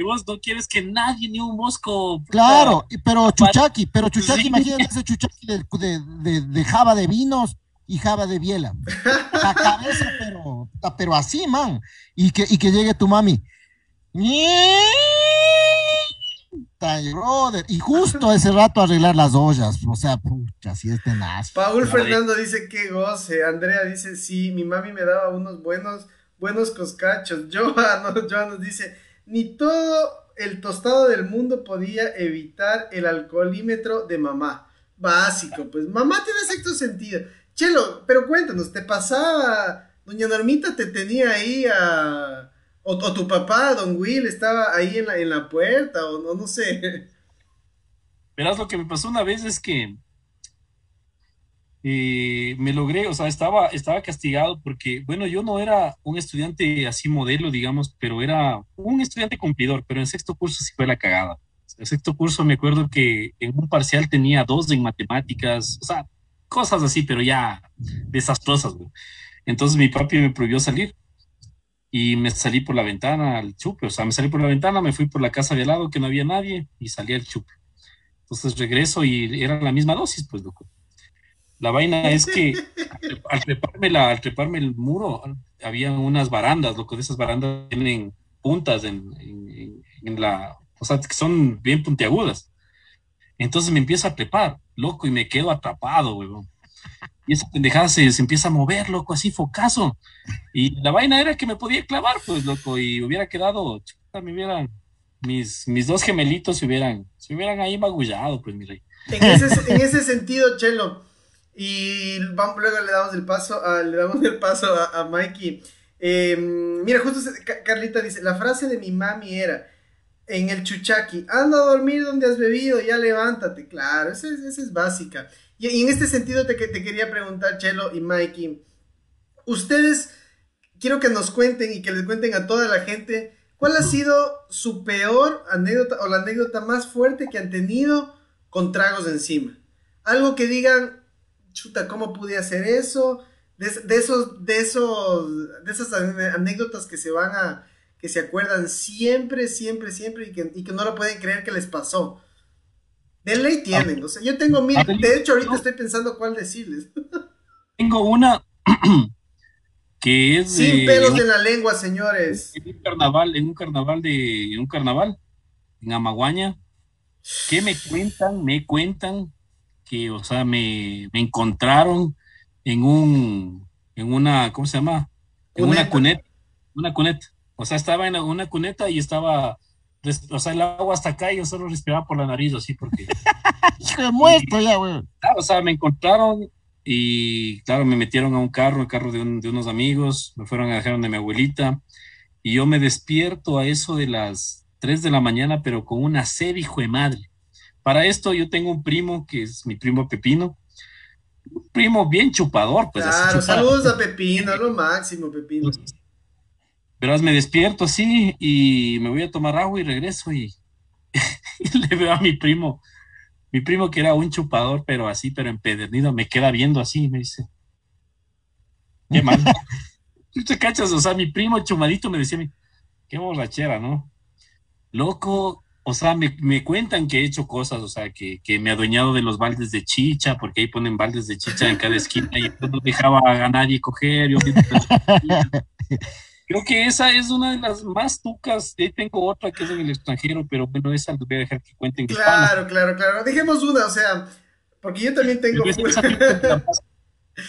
vos no quieres que nadie, ni un mosco. Claro, pero Chuchaki, pero Chuchaki, imagínate ese Chuchaki de, java de vinos y java de biela. La cabeza, pero, pero así, man. Y que, y que llegue tu mami. Y justo ese rato arreglar las ollas. O sea, pucha, así es tenaz. Paul Fernando dice que goce. Andrea dice, sí, mi mami me daba unos buenos, buenos coscachos. Joa, no, Joa nos dice, ni todo el tostado del mundo podía evitar el alcoholímetro de mamá. Básico, pues mamá tiene sexto sentido. Chelo, pero cuéntanos, ¿te pasaba? Doña Normita te tenía ahí a... O, tu papá, don Will, estaba ahí en la, en la puerta, o no, no sé. Verás, lo que me pasó una vez es que eh, me logré, o sea, estaba, estaba castigado porque, bueno, yo no era un estudiante así modelo, digamos, pero era un estudiante cumplidor, pero en sexto curso sí fue la cagada. En sexto curso me acuerdo que en un parcial tenía dos en matemáticas, o sea, cosas así, pero ya desastrosas, Entonces mi papi me prohibió salir y me salí por la ventana al chupe, o sea, me salí por la ventana, me fui por la casa de al lado que no había nadie y salí al chupe. Entonces regreso y era la misma dosis, pues, loco. La vaina es que al treparme, la, al treparme el muro, había unas barandas, loco, de esas barandas tienen puntas en, la, o sea, que son bien puntiagudas. Entonces me empiezo a trepar, loco, y me quedo atrapado, weón. Y esa pendejada se, empieza a mover, loco, así focazo. Y la vaina era que me podía clavar, pues, loco, y hubiera quedado, chuta, me hubieran, mis, mis dos gemelitos se hubieran, se hubieran ahí magullado, pues, mi rey. En ese, en ese sentido, Chelo, y vamos, luego le damos el paso a, le damos el paso a, Mikey. Em, mira, justo Carlita dice, la frase de mi mami era, en el chuchaki, anda a dormir donde has bebido, ya levántate. Claro, esa es, básica. Y, en este sentido te, te quería preguntar, Chelo y Mikey, ustedes, quiero que nos cuenten y que les cuenten a toda la gente, ¿cuál ha sido su peor anécdota o la anécdota más fuerte que han tenido con tragos encima? Algo que digan, chuta, ¿cómo pude hacer eso? De, esos, de esos, de esas anécdotas que se van a, que se acuerdan siempre, siempre, siempre y que, y que no lo pueden creer que les pasó. De ley tienen, o sea, yo tengo mil, de hecho ahorita estoy pensando cuál decirles. Tengo una que es Sin pelos en la lengua, señores. En un carnaval, en un carnaval de, en un carnaval, en Amaguaña, ¿qué me cuentan? Me cuentan que, o sea, me, encontraron en un, en una, ¿cómo se llama? En una cuneta, una cuneta. O sea, estaba en una cuneta y estaba, o sea, el agua hasta acá y yo solo respiraba por la nariz, así, porque... Hijo de muerto ya, güey. o sea, me encontraron y, claro, me metieron a un carro, el carro de, de unos amigos, me fueron a dejar donde mi abuelita, y yo me despierto a eso de las 3 de la mañana, pero con una sed, hijo de madre. Para esto yo tengo un primo que es mi primo Pepino primo bien chupador, pues. Claro, saludos a Pepino, lo máximo, Pepino. Verás, me despierto así y me voy a tomar agua y regreso y, le veo a mi primo, mi primo que era un chupador, pero así, pero empedernido, me queda viendo así y me dice, qué mal. ¿Tú te cachas? O sea, mi primo chumadito me decía, qué borrachera, ¿no? Loco, o sea, me, cuentan que he hecho cosas, o sea, que, me he adueñado de los baldes de chicha, porque ahí ponen baldes de chicha en cada esquina y no dejaba a nadie coger. Creo que esa es una de las más tucas. Ahí tengo otra que es en el extranjero, pero bueno, esa voy a dejar que cuenten. Claro, claro, claro. Dejemos una, o sea, porque yo también tengo.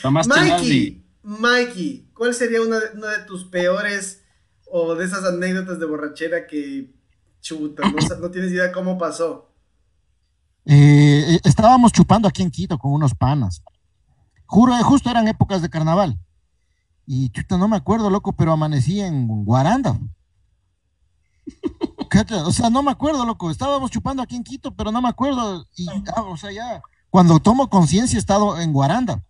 Mikey, Mikey, ¿cuál sería una de, una de tus peores o de esas anécdotas de borrachera que chuta, no, tienes idea cómo pasó? Eh, eh, estábamos chupando aquí en Quito con unos panas. Juro, eh, justo eran épocas de carnaval. Y chuta, no me acuerdo, loco, pero amanecí en Guaranda. o sea, no me acuerdo, loco. Estábamos chupando aquí en Quito, pero no me acuerdo. Y, ah, o sea, ya, cuando tomo conciencia, he estado en Guaranda.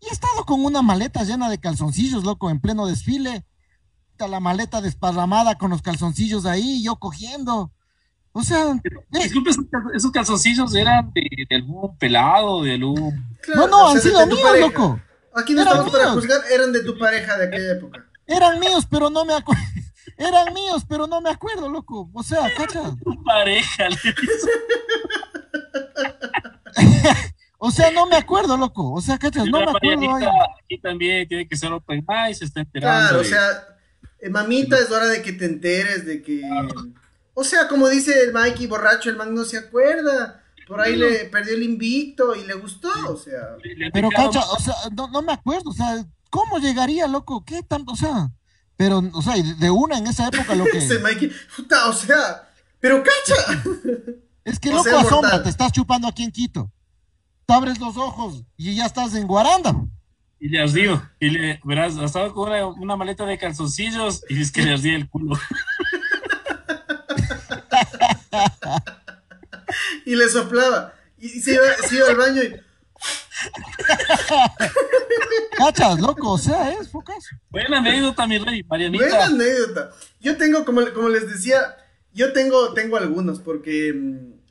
Y he estado con una maleta llena de calzoncillos, loco, en pleno desfile. La maleta desparramada con los calzoncillos ahí, yo cogiendo. O sea. Disculpe, esos calzoncillos eran de, algún pelado, de algún. no, no, han sido míos, loco. Aquí no estamos para juzgar, eran de tu pareja de aquella época. Eran míos, pero no me acuerdo. Eran míos, pero no me acuerdo, loco. O sea, cacha. Tu pareja, le O sea, no me acuerdo, loco. O sea, cachas, no me acuerdo. Aquí también tiene que ser open mind, se está enterando. Claro, o sea, eh, mamita, es hora de que te enteres de que. O sea, como dice el Mikey borracho, el man no se acuerda por ahí le perdió el invicto y le gustó, o sea. Pero cacha, o sea, no, me acuerdo, o sea, ¿cómo llegaría, loco? ¿Qué tanto? O sea, pero, o sea, de una en esa época lo que. Ese Mikey, puta, o sea, pero cacha. Es que loco asombra, te estás chupando aquí en Quito. Te abres los ojos y ya estás en Guaranda. Y le digo, y le, verás, estaba con una, una maleta de calzoncillos y es que le di el culo. y le soplaba. Y, se, iba, al baño y. Cachas, loco, o sea, es focas. Buena anécdota, mi rey, Marianita. Buena anécdota. Yo tengo, como, como les decía, yo tengo, tengo algunos, porque,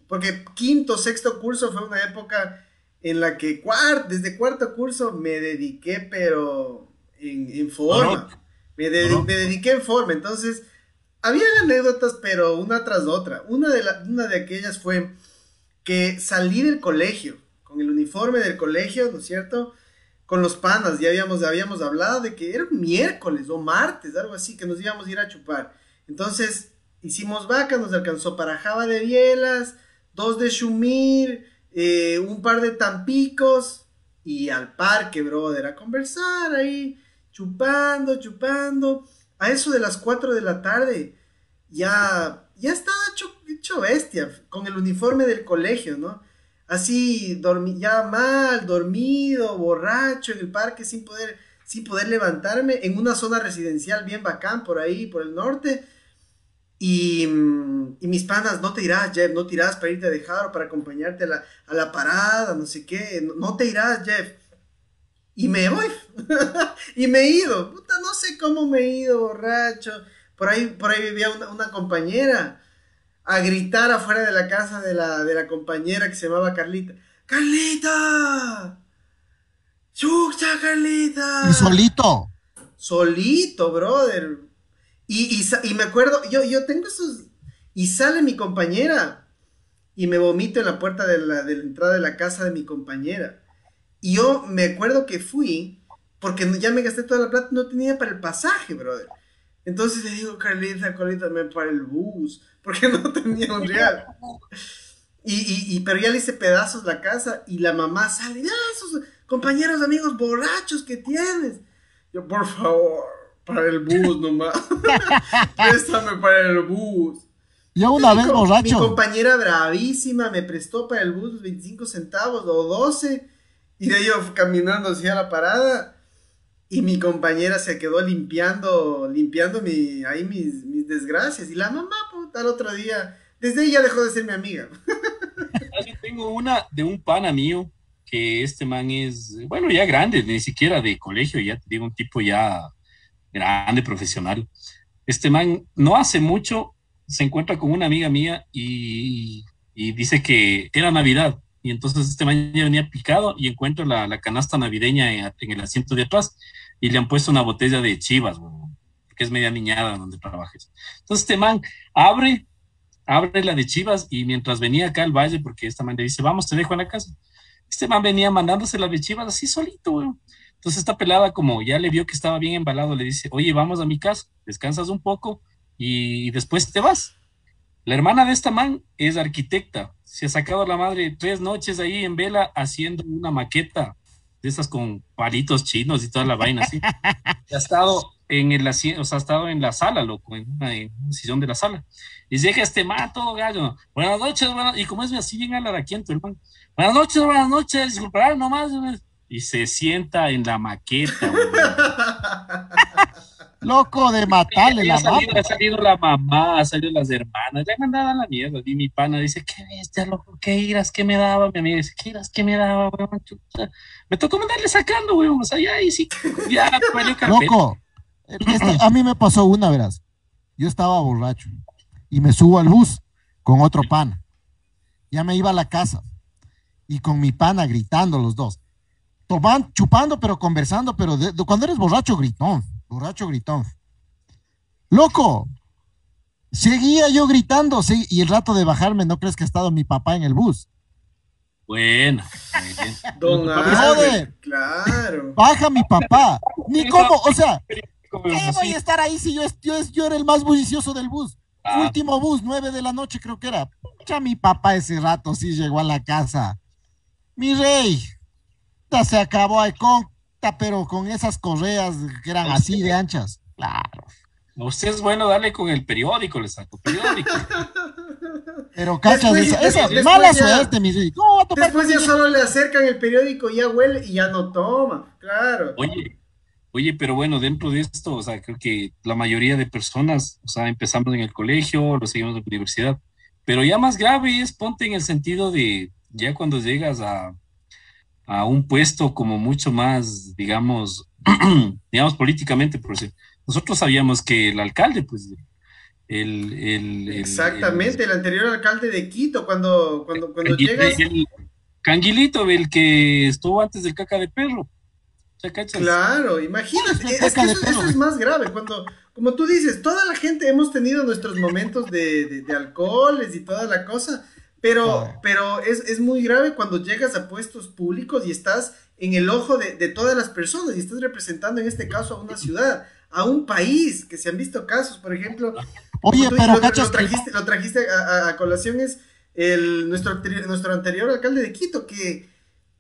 porque quinto, sexto curso fue una época en la que desde cuarto curso me dediqué, pero en, forma. Me, me dediqué en forma, entonces había anécdotas, pero una tras otra. Una de, una de aquellas fue que salí del colegio, con el uniforme del colegio, ¿no es cierto? Con los panas, ya habíamos, habíamos hablado de que era miércoles o martes, algo así, que nos íbamos a ir a chupar. Entonces, hicimos vaca, nos alcanzó para java de bielas, dos de shumir, eh, un par de tampicos y al parque, brother, a conversar ahí, chupando, chupando a eso de las 4 de la tarde, ya, ya estaba hecho, bestia, con el uniforme del colegio, ¿no? Así, ya mal, dormido, borracho en el parque, sin poder, sin poder levantarme, en una zona residencial bien bacán, por ahí, por el norte. Y, mis panas, no te irás, Jeff, no te irás para irte a dejar o para acompañarte a la, a la parada, no sé qué, no te irás, Jeff y me voy. y me he ido. Puta, no sé cómo me he ido, borracho. Por ahí, por ahí vivía una, compañera a gritar afuera de la casa de la, de la compañera que se llamaba Carlita. ¡Carlita! ¡Chucha, Carlita! ¿Y solito? Solito, brother. Y, y, me acuerdo, yo, yo tengo esos... Y sale mi compañera y me vomito en la puerta de la, de la entrada de la casa de mi compañera. Y yo me acuerdo que fui, porque ya me gasté toda la plata, no tenía para el pasaje, brother. Entonces le digo, Carlita, Carlita, me para el bus, porque no tenía un real. Y, y, pero ya le hice pedazos la casa y la mamá sale, ya, esos compañeros, amigos borrachos que tienes. Yo, por favor, para el bus nomás. Préstame para el bus. Yo una vez borracho. Mi compañera bravísima me prestó para el bus 25 centavos o 12 y de ahí caminando hacia la parada y mi compañera se quedó limpiando, limpiando mi, ahí mis, mis desgracias. Y la mamá, puta, el otro día, desde ya dejó de ser mi amiga. Yo tengo una de un pana mío que este man es, bueno, ya grande, ni siquiera de colegio, ya te digo, un tipo ya grande, profesional. Este man no hace mucho se encuentra con una amiga mía y, dice que era Navidad. Y entonces este man ya venía picado y encuentra la, canasta navideña en, el asiento de atrás y le han puesto una botella de chivas, que es media niñada donde trabajes. Entonces este man abre, abre la de chivas y mientras venía acá al valle, porque esta man le dice, vamos, te dejo en la casa. Este man venía mandándose la de chivas así solito. Entonces esta pelada, como ya le vio que estaba bien embalado, le dice, oye, vamos a mi casa, descansas un poco y después te vas. La hermana de esta man es arquitecta. Se ha sacado la madre tres noches ahí en vela haciendo una maqueta de esas con palitos chinos y toda la vaina así. ha estado en el o sea, ha estado en la sala, loco, en una, sillón de la sala. Y llega este man todo gallo. Buenas noches, buenas, y como es así bien alaraquiento, hermano. Buenas noches, buenas noches, disculparán nomás y se sienta en la maqueta. Loco de matarle la mamá. Ha salido la mamá, ha salido las hermanas, ya me andaban la mierda. Y mi pana dice, qué bestia, loco, qué iras, qué me daba. Mi amiga dice, qué iras, qué me daba, weón. Me tocó mandarle sacando, weón. O sea, ya ahí sí, ya Loco, este, a mí me pasó una, verás. Yo estaba borracho y me subo al bus con otro pana. Ya me iba a la casa y con mi pana gritando los dos tomando, chupando, pero conversando, pero cuando eres borracho, gritón, borracho, gritón. Loco, seguía yo gritando, y el rato de bajarme, ¿no crees que ha estado mi papá en el bus? Bueno. Don claro. Baja mi papá. Ni cómo, o sea, ¿qué voy a estar ahí si yo, yo, era el más bullicioso del bus? Ah. Último bus, nueve de la noche creo que era. Ya mi papá ese rato sí llegó a la casa. Mi rey, se acabó el conta, pero con esas correas que eran así de anchas. Claro. Usted es bueno darle con el periódico, le saco periódico. Pero cachas, esa, mala suerte, mi rey. después ya solo le acercan el periódico, ya huele y ya no toma, claro. Oye, oye, pero bueno, dentro de esto, o sea, creo que la mayoría de personas, o sea, empezamos en el colegio, lo seguimos en la universidad, pero ya más grave es ponte en el sentido de, ya cuando llegas a, a un puesto como mucho más, digamos, digamos políticamente, por nosotros sabíamos que el alcalde, pues, el... el, Exactamente, el, anterior alcalde de Quito, cuando, cuando, cuando llegas... Canguilito, el que estuvo antes del caca de perro. Claro, imagínate, es que eso, es más grave, cuando, como tú dices, toda la gente hemos tenido nuestros momentos de, de, de alcoholes y toda la cosa, pero, pero es, es, muy grave cuando llegas a puestos públicos y estás en el ojo de, de, todas las personas y estás representando en este caso a una ciudad, a un país, que se han visto casos, por ejemplo. Oye, pero lo, trajiste, lo trajiste a, colación es el, nuestro, nuestro anterior alcalde de Quito, que,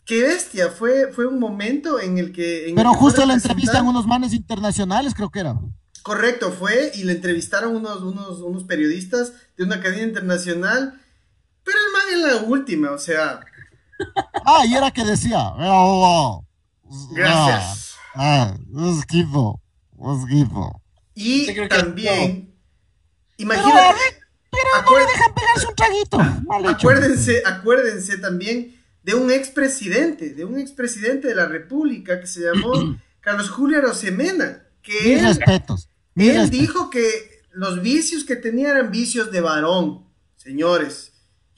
qué bestia, fue, fue un momento en el que... pero justo la entrevistan unos manes internacionales, creo que era. Correcto, fue y le entrevistaron unos, unos, unos periodistas de una cadena internacional pero el man es la última, o sea. Ah, y era que decía. Oh, oh, Gracias. Ah, es equipo. equipo. Y también. Imagínate. Pero, no le dejan pegarse un traguito. acuérdense, acuérdense también de un expresidente, de un expresidente de la República que se llamó Carlos Julio Arosemena. Que Mis respetos. él dijo que los vicios que tenía eran vicios de varón, señores.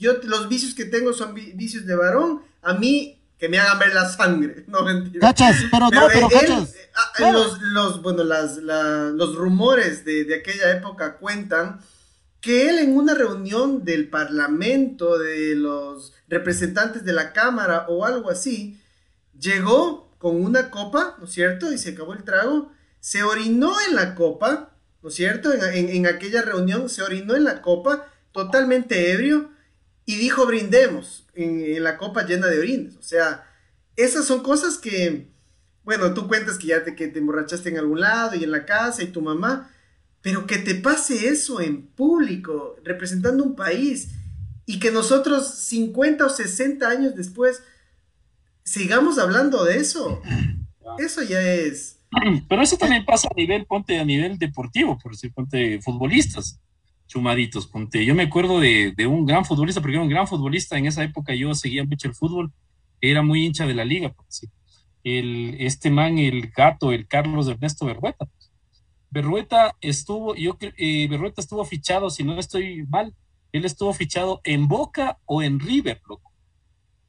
Yo, los vicios que tengo son vicios de varón. A mí, que me hagan ver la sangre. No mentira. Cachas, pero, no, pero cachas. Eh, ah, los, los, bueno, las, los rumores de, de aquella época cuentan que él en una reunión del parlamento, de los representantes de la Cámara o algo así, llegó con una copa, ¿no es cierto? Y se acabó el trago, se orinó en la copa, ¿no es cierto? En, en, en aquella reunión se orinó en la copa, totalmente ebrio, y dijo brindemos en, la copa llena de orines. O sea, esas son cosas que, bueno, tú cuentas que ya te, que te emborrachaste en algún lado y en la casa y tu mamá, pero que te pase eso en público, representando un país, y que nosotros 50 o 60 años después sigamos hablando de eso, eso ya es... Pero eso también pasa a nivel, ponte, a nivel deportivo, por decir, ponte futbolistas chumaditos, ponte. Yo me acuerdo de, un gran futbolista, porque era un gran futbolista. En esa época yo seguía mucho el fútbol. era muy hincha de la liga, pues, el, este man, el gato, el Carlos Ernesto Berrueta. Berrueta estuvo, yo eh, Berrueta estuvo fichado, si no estoy mal, él estuvo fichado en Boca o en River, loco.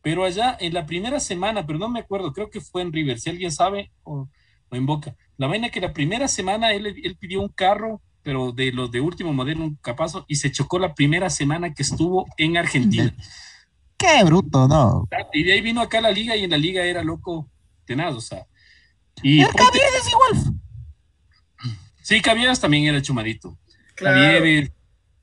Pero allá en la primera semana, pero no me acuerdo, creo que fue en River, si alguien sabe, o, en Boca. La vaina que la primera semana él, él pidió un carro, pero de los de último modelo, un capazo, y se chocó la primera semana que estuvo en Argentina. Qué bruto, ¿no? Y de ahí vino acá la liga y en la liga era loco tenaz, o sea. Y el es igual. Sí, Cavieres también era chumadito. Claro. El,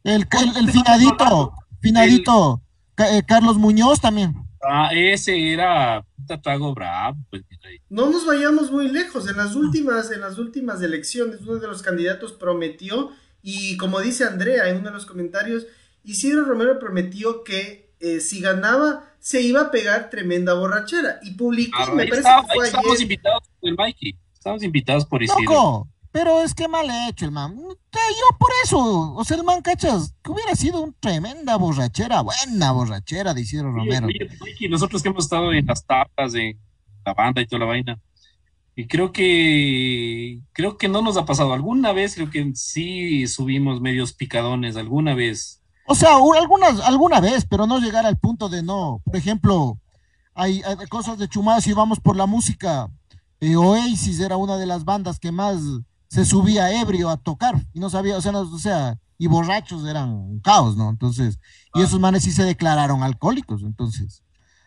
el, finadito, finadito, eh, Carlos Muñoz también. Ah, ese era trago bravo. Pues, no nos vayamos muy lejos. En las últimas, en las últimas elecciones, uno de los candidatos prometió, y como dice Andrea en uno de los comentarios, Isidro Romero prometió que eh, si ganaba, se iba a pegar tremenda borrachera. Y publicó, ah, me parece que fue Estamos invitados por el Mikey. Estamos invitados por Isidro. Pero es que mal hecho el man. Yo por eso, o sea, el man, cachas, que hubiera sido una tremenda borrachera, buena borrachera de Isidro Romero. nosotros que hemos estado en las tapas, de la banda y toda la vaina, y creo que, creo que no nos ha pasado. Alguna vez creo que sí subimos medios picadones, alguna vez. O sea, algunas, alguna vez, pero no llegar al punto de no. Por ejemplo, hay, cosas de Chumás y vamos por la música. Eh, Oasis era una de las bandas que más se subía ebrio a tocar y no sabía, o sea, o sea, y borrachos eran un caos, ¿no? Entonces, y esos manes sí se declararon alcohólicos, entonces,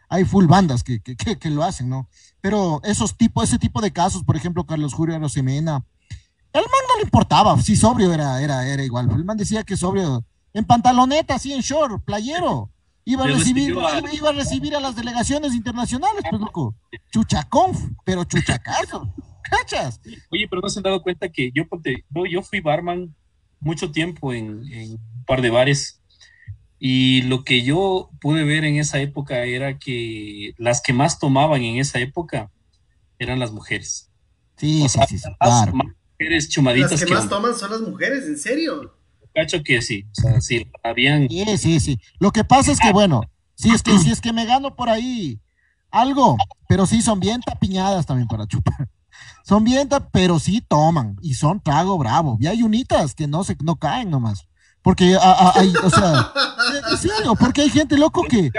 hay full bandas que, que, que, lo hacen, ¿no? Pero esos tipos, ese tipo de casos, por ejemplo, Carlos Julio Arosemena, el man no le importaba, si sobrio era, era, era igual, el man decía que sobrio, en pantaloneta, así en short, playero, iba a recibir, iba, a recibir a las delegaciones internacionales, pues loco, chuchacón, pero chuchacazo. Oye, pero no se han dado cuenta que yo, yo fui barman mucho tiempo en, un par de bares y lo que yo pude ver en esa época era que las que más tomaban en esa época eran las mujeres. Sí, sí, sí, claro. mujeres chumaditas. Las que, más toman son las mujeres, ¿en serio? Cacho que sí, o sea, sí, habían... Sí, sí, sí. Lo que pasa es que, bueno, si es que, si es que me gano por ahí algo, pero sí son bien tapiñadas también para chupar. Son bien, pero sí toman y son trago bravo. Y hay unitas que no se no caen nomás. Porque hay, o sea, porque hay gente loco que.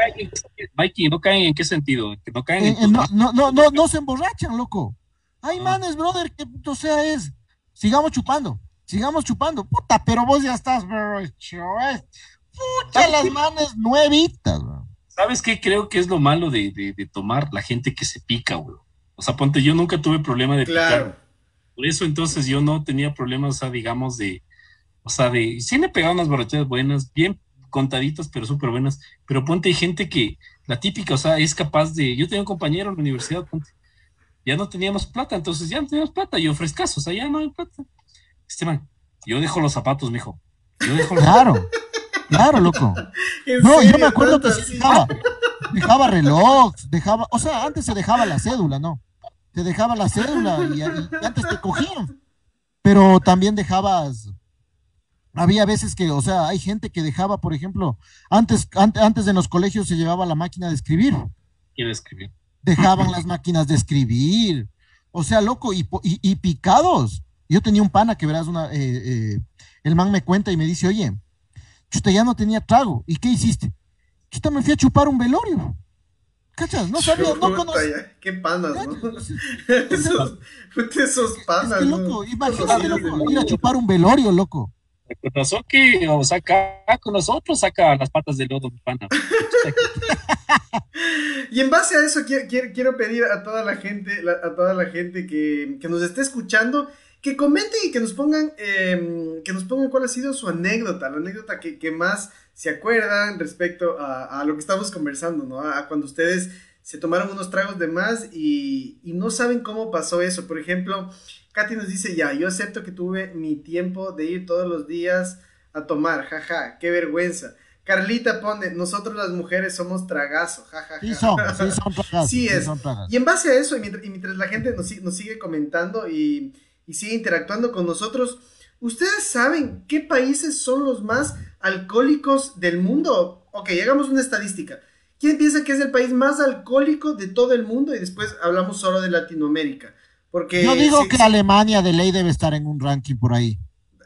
Mikey, ¿no caen en qué sentido? Que no caen en, no, no, no, no, no se emborrachan, loco. Hay ah. manes, brother, que, o sea, es. Sigamos chupando, sigamos chupando. Puta, pero vos ya estás, bro. Puta, las manes nuevitas, bro. ¿Sabes qué creo que es lo malo de, de, de tomar la gente que se pica, güey? O sea, ponte, yo nunca tuve problema de claro. Por eso entonces yo no tenía problemas, o sea, digamos, de, o sea, de, sí me pegaba unas borracheras buenas, bien contaditas, pero súper buenas. Pero ponte, hay gente que, la típica, o sea, es capaz de, yo tenía un compañero en la universidad, ponte, ya no teníamos plata, entonces ya no teníamos plata, yo ofrezcaso, o sea, ya no hay plata. Este man, yo dejo los zapatos, mijo. Yo dejo los Claro, claro, loco. No, yo me acuerdo que sí dejaba, dejaba reloj, dejaba, o sea, antes se dejaba la cédula, ¿no? te dejaba la cédula y, antes te cogían. Pero también dejabas, había veces que, o sea, hay gente que dejaba, por ejemplo, antes, antes en los colegios se llevaba la máquina de escribir. ¿Y de escribir? Dejaban las máquinas de escribir. O sea, loco, y, y, picados. Yo tenía un pana que verás una, eh, eh, el man me cuenta y me dice, oye, chuta, ya no tenía trago. ¿Y qué hiciste? Chuta, me fui a chupar un velorio. ¿Cachas? No sabía, no conocía. Qué panas, ¿no? esos, esos panas, es loco, imagínate, loco, ir a chupar un velorio, loco. Con razón que o saca con nosotros, saca las patas del lodo, mi pana. y en base a eso quiero, quiero, pedir a toda la gente, a toda la gente que, que, nos esté escuchando, que comenten y que nos pongan, eh, que nos pongan cuál ha sido su anécdota, la anécdota que, que más se acuerdan respecto a, lo que estamos conversando, ¿no? A cuando ustedes se tomaron unos tragos de más y, no saben cómo pasó eso. Por ejemplo, Katy nos dice, ya, yo acepto que tuve mi tiempo de ir todos los días a tomar, jaja, qué vergüenza. Carlita pone, nosotros las mujeres somos tragazo, jajaja. Sí son, sí son tragazos. Sí es. y en base a eso, y mientras, la gente nos, nos sigue comentando y, y sigue interactuando con nosotros, ¿ustedes saben qué países son los más alcohólicos del mundo. Ok, hagamos una estadística. ¿Quién piensa que es el país más alcohólico de todo el mundo? Y después hablamos solo de Latinoamérica. Porque Yo digo que Alemania de ley debe estar en un ranking por ahí.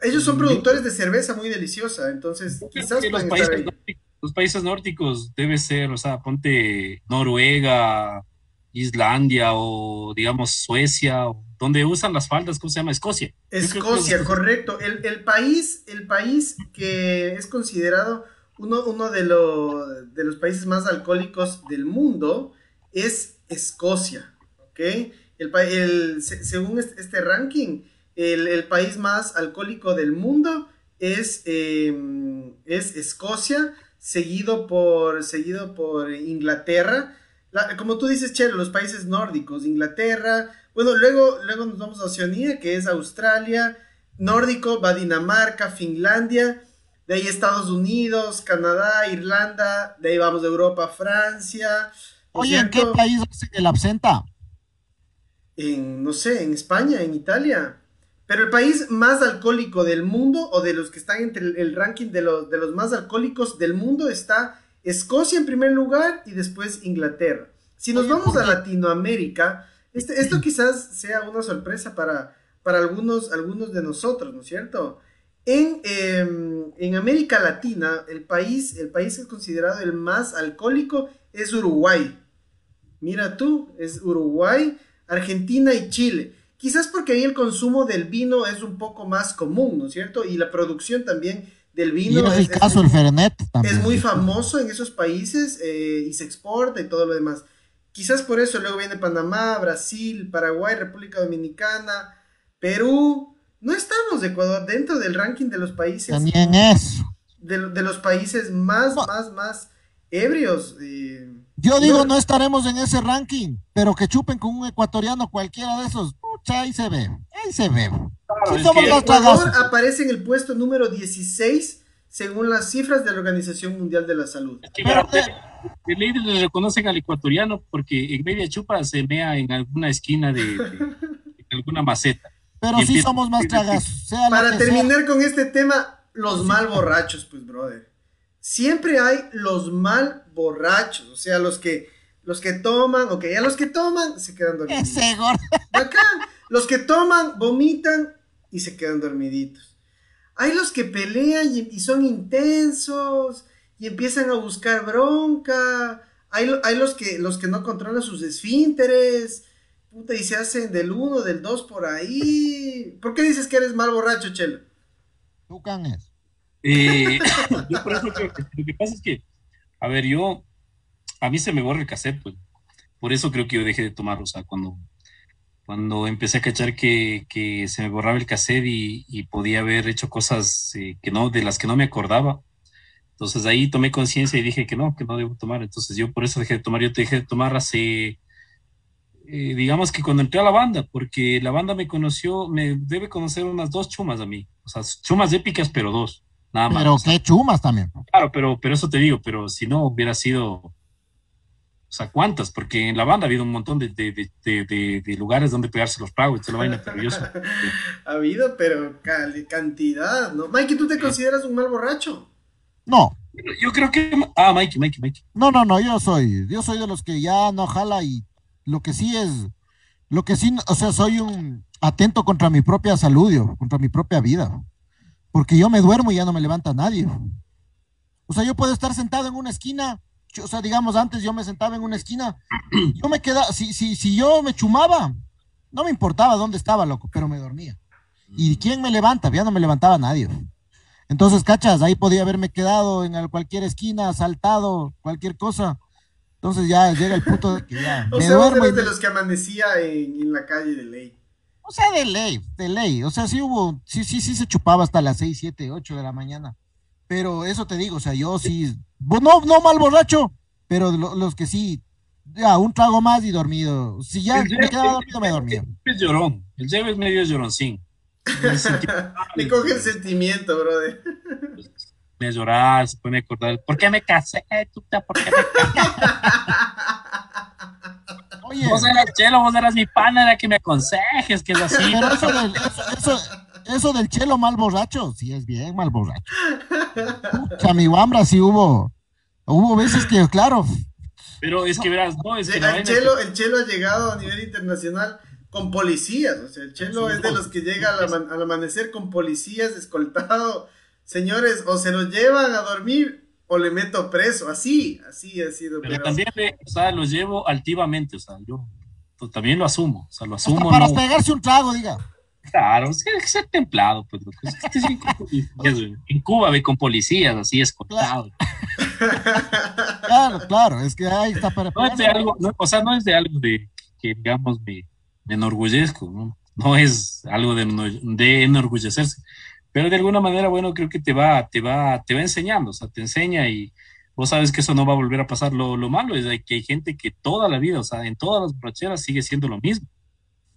ellos son productores de cerveza muy deliciosa, entonces quizás los países, nórdicos, los países nórdicos debe ser, o sea, ponte Noruega, Islandia o digamos Suecia, o donde usan las faldas, ¿cómo se llama? Escocia. Escocia, correcto. El, el país, el país que es considerado uno, uno de, lo- de los países más alcohólicos del mundo es Escocia, ¿ok? El, el- se- según este, ranking, el, el país más alcohólico del mundo es, eh, es Escocia, seguido por, seguido por Inglaterra. La- como tú dices, Chelo, los países nórdicos, Inglaterra, bueno, luego, luego nos vamos a Oceanía, que es Australia, nórdico, va Dinamarca, Finlandia, de ahí Estados Unidos, Canadá, Irlanda, de ahí vamos de Europa, Francia. ¿no es Oye, ¿en qué país hacen el absenta? En, no sé, en España, en Italia. Pero el país más alcohólico del mundo, o de los que están entre el, el ranking de los, de los más alcohólicos del mundo, está Escocia en primer lugar y después Inglaterra. Si nos Oye, vamos ¿por a? Latinoamérica, este, esto quizás sea una sorpresa para, para algunos, algunos de nosotros, ¿no es cierto? En, em, en América Latina, el país, el país que es considerado el más alcohólico es Uruguay. Mira tú, es Uruguay, Argentina y Chile. Quizás porque ahí el consumo del vino es un poco más común, ¿no es cierto? Y la producción también del Y vino es es, ricazo es- el Fernet también. es muy famoso en esos países eh, y se exporta y todo lo demás. Quizás por eso luego viene Panamá, Brasil, Paraguay, República Dominicana, Perú. No estamos, Ecuador, dentro del ranking de los países en eso. de, de los países más, No. más, más ebrios. eh, Yo digo, No. no estaremos en ese ranking, pero que chupen con un ecuatoriano cualquiera de esos. Pucha, ahí se ve, ahí se ve. Claro, Sí es somos Ecuador aparece en el puesto número 16 según las cifras de la Organización Mundial de la Salud. de, ley le reconocen al ecuatoriano porque en media chupa se mea en alguna esquina de, de- de alguna maceta. Pero sí somos más tragazos. Sea Para que sea. terminar con este tema, los mal borrachos, pues, brother. Siempre hay los mal borrachos, o sea, los que los que toman, ok, a los que toman se quedan dormidos. Ese gordo. Bacán. Los que toman, vomitan y se quedan dormiditos. Hay los que pelean y, y son intensos y empiezan a buscar bronca. Hay, lo- hay los, que, los que no controlan sus esfínteres. Puta, y se hacen del uno, del dos por ahí. ¿Por qué dices que eres mal borracho, Chelo? Tucan es. Eh, yo por eso creo que lo que pasa es que, a ver, yo, a mí se me borra el cassette, pues. Por eso creo que yo dejé de tomar, o sea, cuando, cuando empecé a cachar que, que se me borraba el cassette y, y podía haber hecho cosas eh, que no, de las que no me acordaba. Entonces ahí tomé conciencia y dije que no, que no debo tomar. Entonces yo por eso dejé de tomar. Yo te dejé de tomar hace, eh, digamos que cuando entré a la banda, porque la banda me conoció, me debe conocer unas dos chumas a mí. O sea, chumas épicas, pero dos. Nada más. Pero o sea, qué chumas también. Claro, pero, pero eso te digo, pero si no hubiera sido, o sea, ¿cuántas? Porque en la banda ha habido un montón de, de, de, de, de- de lugares donde pegarse los y toda la vaina, soy- Ha habido, pero cantidad, ¿no? Mikey, ¿tú te consideras un mal borracho? No, yo creo que, ah, Mikey, Mikey, Mikey. no, no, no, yo soy, yo soy de los que ya no jala y lo que sí es, lo que sí, o sea, soy un atento contra mi propia salud, yo, contra mi propia vida. Porque yo me duermo y ya no me levanta nadie. O sea, yo puedo estar sentado en una esquina, yo- o sea, digamos, antes yo me sentaba en una esquina, yo me quedaba, si, si, si yo me chumaba, no me importaba dónde estaba, loco, pero me dormía. ¿Y quién me levanta? Ya no me levantaba nadie. Entonces, cachas, ahí podía haberme quedado en cualquier esquina, saltado, cualquier cosa. Entonces ya llega el punto de que ya O me sea, vos eres de los que amanecía en, en la calle de ley. O sea, de ley, de ley. O sea, sí hubo, sí, sí, sí se chupaba hasta las 6, 7, 8 de la mañana. Pero eso te digo, o sea, yo sí, bo- no, no mal borracho, pero lo- los que sí, ya, un trago más y dormido. Si ya El me Jeff- quedaba dormido, me dormía. Es llorón, el Jeff es medio lloroncín. Le coge el sentimiento, brother. Me llorar, se pone a acordar, ¿por qué me casé, chuta? ¿Por qué me casé? Oye, Vos eras chelo, vos eras mi pana, era que me aconsejes, que es así. pero eso del, eso, eso, eso del chelo mal borracho, sí es bien mal borracho. Pucha, mi guambra sí hubo, hubo veces que, claro, Pero es que verás, no, es que el, chelo, el Chelo ha llegado a nivel internacional con policías, o sea, el Chelo es de los que llega al, al, amanecer con policías escoltado. Señores, o se los llevan a dormir o le meto preso, así, así ha sido. Pero, también, o sea, lo llevo altivamente, o sea, yo pues, también lo asumo, o sea, lo asumo. para pegarse un trago, diga. Claro, es que hay que ser templado, pues, en Cuba ve con policías, así escoltado. Claro. claro, es que ahí está para... No es de algo, o sea, no es de algo de que, digamos, me, enorgullezco, ¿no? No es algo de, de enorgullecerse, pero de alguna manera, bueno, creo que te va, te va, te va enseñando, o sea, te enseña y vos sabes que eso no va a volver a pasar. Lo, lo malo es que hay gente que toda la vida, o sea, en todas las borracheras sigue siendo lo mismo.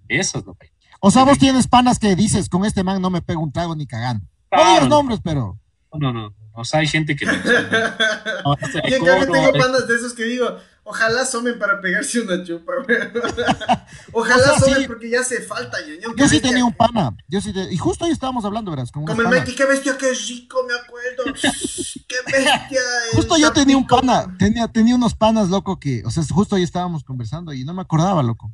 Eso es lo que O sea, vos tienes panas que dices, con este man no me pego un trago ni cagando. no digas nombres, pero... No, no, no. O sea, hay gente que... No, no, y en cambio tengo panas de esos que digo, Ojalá somen para pegarse una chupa, Ojalá somen porque ya hace falta, Yo sí tenía un pana. Yo sí y justo ahí estábamos hablando, verás. Como el Mikey, qué bestia, qué rico, me acuerdo. qué bestia. Justo yo tenía un pana. Tenía, tenía unos panas, loco, que, o sea, justo ahí estábamos conversando y no me acordaba, loco.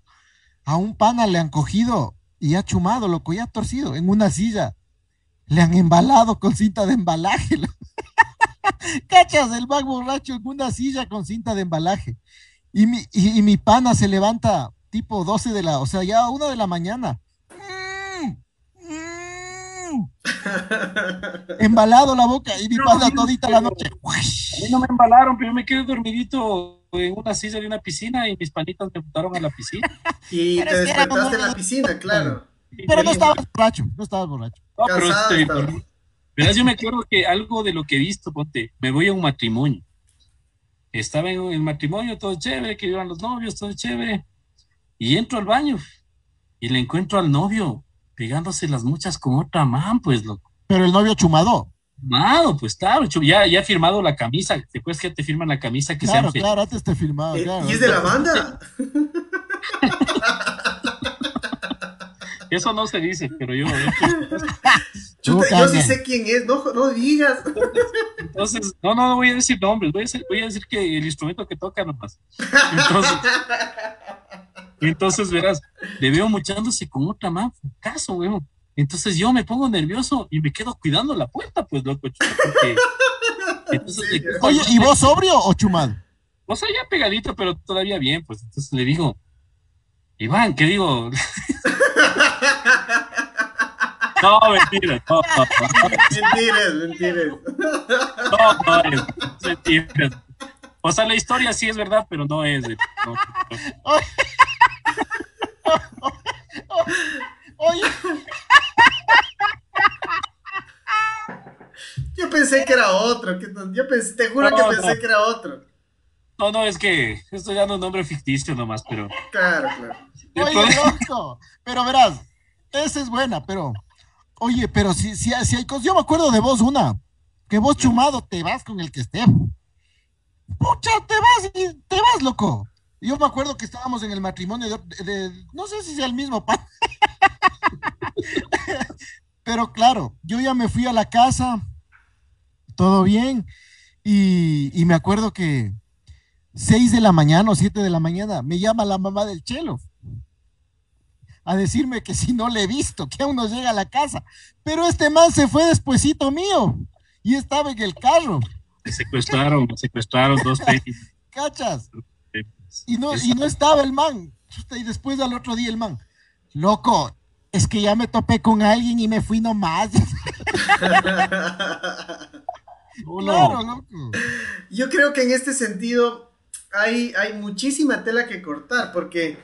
A un pana le han cogido y ha chumado, loco, y ha torcido en una silla. Le han embalado con cinta de embalaje. Cachas, el bag borracho en una silla con cinta de embalaje. Y mi, y, mi pana se levanta tipo 12 de la, o sea, ya una de la mañana. Embalado la boca y mi pana todita la noche. A mí no me embalaron, pero yo me quedé dormidito en una silla de una piscina y mis panitas me botaron a la piscina. Y te despertaste en la piscina, claro. Pero no estabas borracho, no estabas borracho. No, pero este, Verás, yo me acuerdo que algo de lo que he visto, ponte, me voy a un matrimonio. Estaba en el matrimonio, todo chévere, que iban los novios, todo chévere. Y entro al baño y le encuentro al novio pegándose las muchas con otra man, pues, loco. Pero el novio chumado. Chumado, pues claro, ya, ya ha firmado la camisa. Después que te firman la camisa que claro, Claro, antes te firmaba, eh, claro. ¿Y es de la banda? Eso no se dice, pero yo. yo sí sé quién es, no, no digas. Entonces, no, no, no voy a decir nombres, voy a decir, voy a decir que el instrumento que toca nomás. Entonces, entonces verás, le veo muchándose con otra mano, caso, weón. Entonces yo me pongo nervioso y me quedo cuidando la puerta, pues, loco, porque. Entonces, Oye, ¿y vos sobrio o chumado? O sea, ya pegadito, pero todavía bien, pues. Entonces le digo, Iván, ¿qué digo? No, mentiras, no, no, Mentiras, mentiras. No, no es, mentiras. O sea, la historia sí es verdad, pero no es. No, Oye. Yo pensé que era otro. yo pensé, te juro que pensé que era otro. No, no, es que estoy dando un nombre ficticio nomás, pero. Claro, claro. Oye, loco. Pero verás, esa es buena, pero Oye, pero si, si, si hay cosas, yo me acuerdo de vos una, que vos chumado te vas con el que esté. Pucha, te vas y te vas, loco. Yo me acuerdo que estábamos en el matrimonio de, no sé si sea el mismo pan. pero claro, yo ya me fui a la casa, todo bien, y, y me acuerdo que seis de la mañana o siete de la mañana me llama la mamá del chelo a decirme que si no le he visto, que aún no llega a la casa. Pero este man se fue despuesito mío y estaba en el carro. Me secuestraron, me secuestraron dos ¿Cachas? Y no, y no estaba el man. Y después al otro día el man, loco, es que ya me topé con alguien y me fui nomás. claro, loco. Yo creo que en este sentido hay, hay muchísima tela que cortar, porque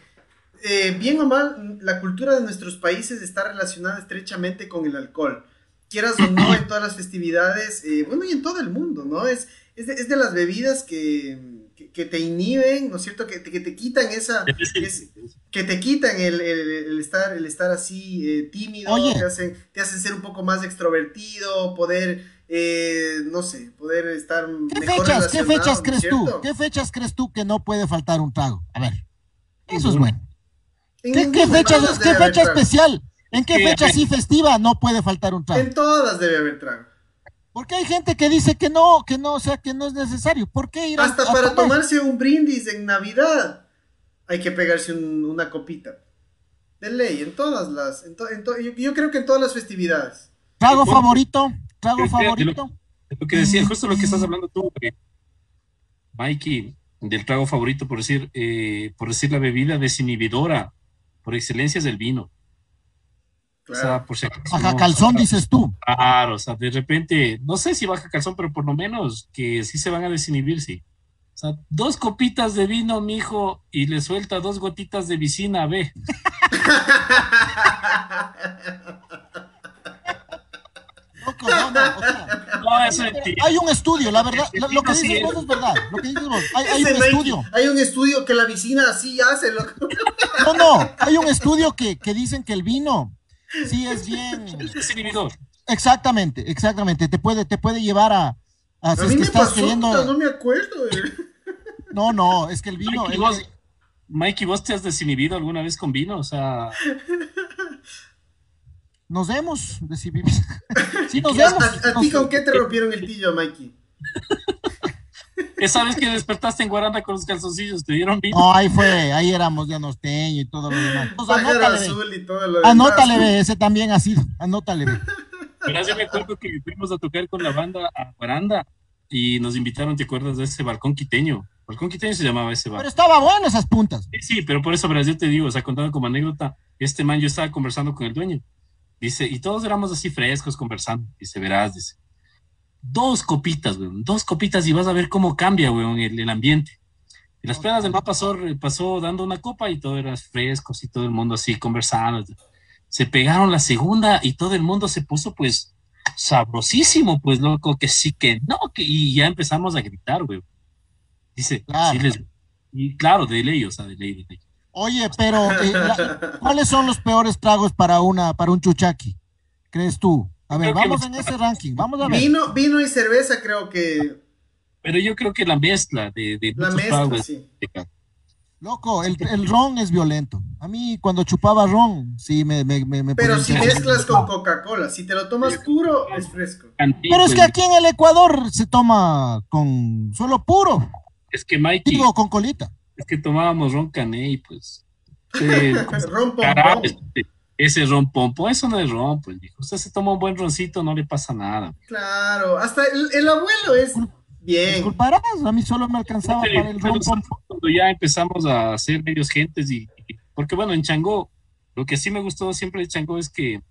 eh, bien o mal, la cultura de nuestros países está relacionada estrechamente con el alcohol. Quieras o no, en todas las festividades, eh, bueno, y en todo el mundo, ¿no? Es, es, de, las bebidas que, te inhiben, ¿no es cierto? Que, que te quitan esa... que te quitan el, estar, el estar así eh, tímido, te hacen, te hacen ser un poco más extrovertido, poder... no sé, poder estar ¿Qué fechas, ¿qué fechas crees tú? ¿Qué fechas crees tú que no puede faltar un trago? A ver, eso es bueno. ¿Qué, fecha, ¿qué fecha especial? ¿En qué fecha así festiva no puede faltar un trago? En todas debe haber trago. Porque hay gente que dice que no, que no, o sea, que no es necesario. ¿Por qué ir Hasta a para tomar? tomarse un brindis en Navidad hay que pegarse un- una copita. De ley, en todas las. en to- en to- yo, yo creo que en todas las festividades. ¿Trago favorito? ¿Trago de lo- favorito? Lo que decía, justo lo que estás hablando tú, eh, Mikey, del trago favorito, por decir, eh, por decir la bebida desinhibidora, por excelencia es el vino. O sea, Claro. por si acaso, Baja no, calzón, dices tú. Claro, o sea, de repente, no sé si baja calzón, pero por lo menos que sí se van a desinhibir, sí. O sea, dos copitas de vino, mijo, y le suelta dos gotitas de vicina, ve. Loco, no, no, o sea, No, eso es mentira. hay un estudio, la verdad, lo, lo que Sí, dices vos es verdad, lo que dices vos, hay, un estudio, hay un estudio que la vicina así hace, loco. no, no, hay un estudio que, que dicen que el vino sí es bien, Es exactamente, exactamente, te puede, te puede llevar a, a A si mí es que me estás pasó, queriendo, puta, no me acuerdo. eh. no, no, es que el vino, Mikey, el- vos, Mikey, ¿vos te has desinhibido alguna vez con vino? O sea, nos vemos, sí nos ¿A, vemos, a- a ti con qué te rompieron el tillo, Mikey? Esa vez que despertaste en Guaranda con los calzoncillos, te dieron vino. no, ahí fue, ahí éramos ya norteño y todo lo demás, Pues anótale, ve. azul y todo lo anótale, ve, ese también ha sido, anótale, ve. Pero yo me acuerdo que fuimos a tocar con la banda a Guaranda y nos invitaron, ¿te acuerdas de ese balcón quiteño? Balcón quiteño se llamaba ese pero bar. estaba bueno esas puntas, Sí, sí, pero por eso, verás, yo te digo, o sea, contando como anécdota, este man, yo estaba conversando con el dueño. Dice, y todos éramos así frescos conversando. Dice, verás, dice, dos copitas, weón, dos copitas y vas a ver cómo cambia, weón, el, el ambiente. Y las penas del man pasó, pasó dando una copa y todo era fresco, y todo el mundo así conversando. Se pegaron la segunda y todo el mundo se puso, pues, sabrosísimo, pues, loco, que sí, que no, que, y ya empezamos a gritar, weón. Dice, Claro. sí les... Y claro, de ley, o sea, de ley, de ley. Oye, pero eh, la- ¿cuáles son los peores tragos para una para un chuchaqui? ¿Crees tú? A ver, vamos los- en ese ranking. Vamos a ver. Vino, vino y cerveza creo que Pero yo creo que la mezcla de, de la muchos mezcla, sí. Loco, el, el ron es violento. A mí cuando chupaba ron, sí me me me, me Pero si mezclas con Coca-Cola, si te lo tomas puro, es fresco. Pero es que aquí en el Ecuador se toma con solo puro, es que Mikey, digo con colita. es que tomábamos ron cané y pues eh, Ron pompón. este, ese ron pompo, eso no es ron, pues dijo, usted se toma un buen roncito, no le pasa nada. Claro, hasta el, el abuelo es bien. Disculparás, a mí solo me alcanzaba Pero para el ron. cuando ya empezamos a hacer medios gentes y, y- porque bueno, en Changó, lo que sí me gustó siempre de Changó es que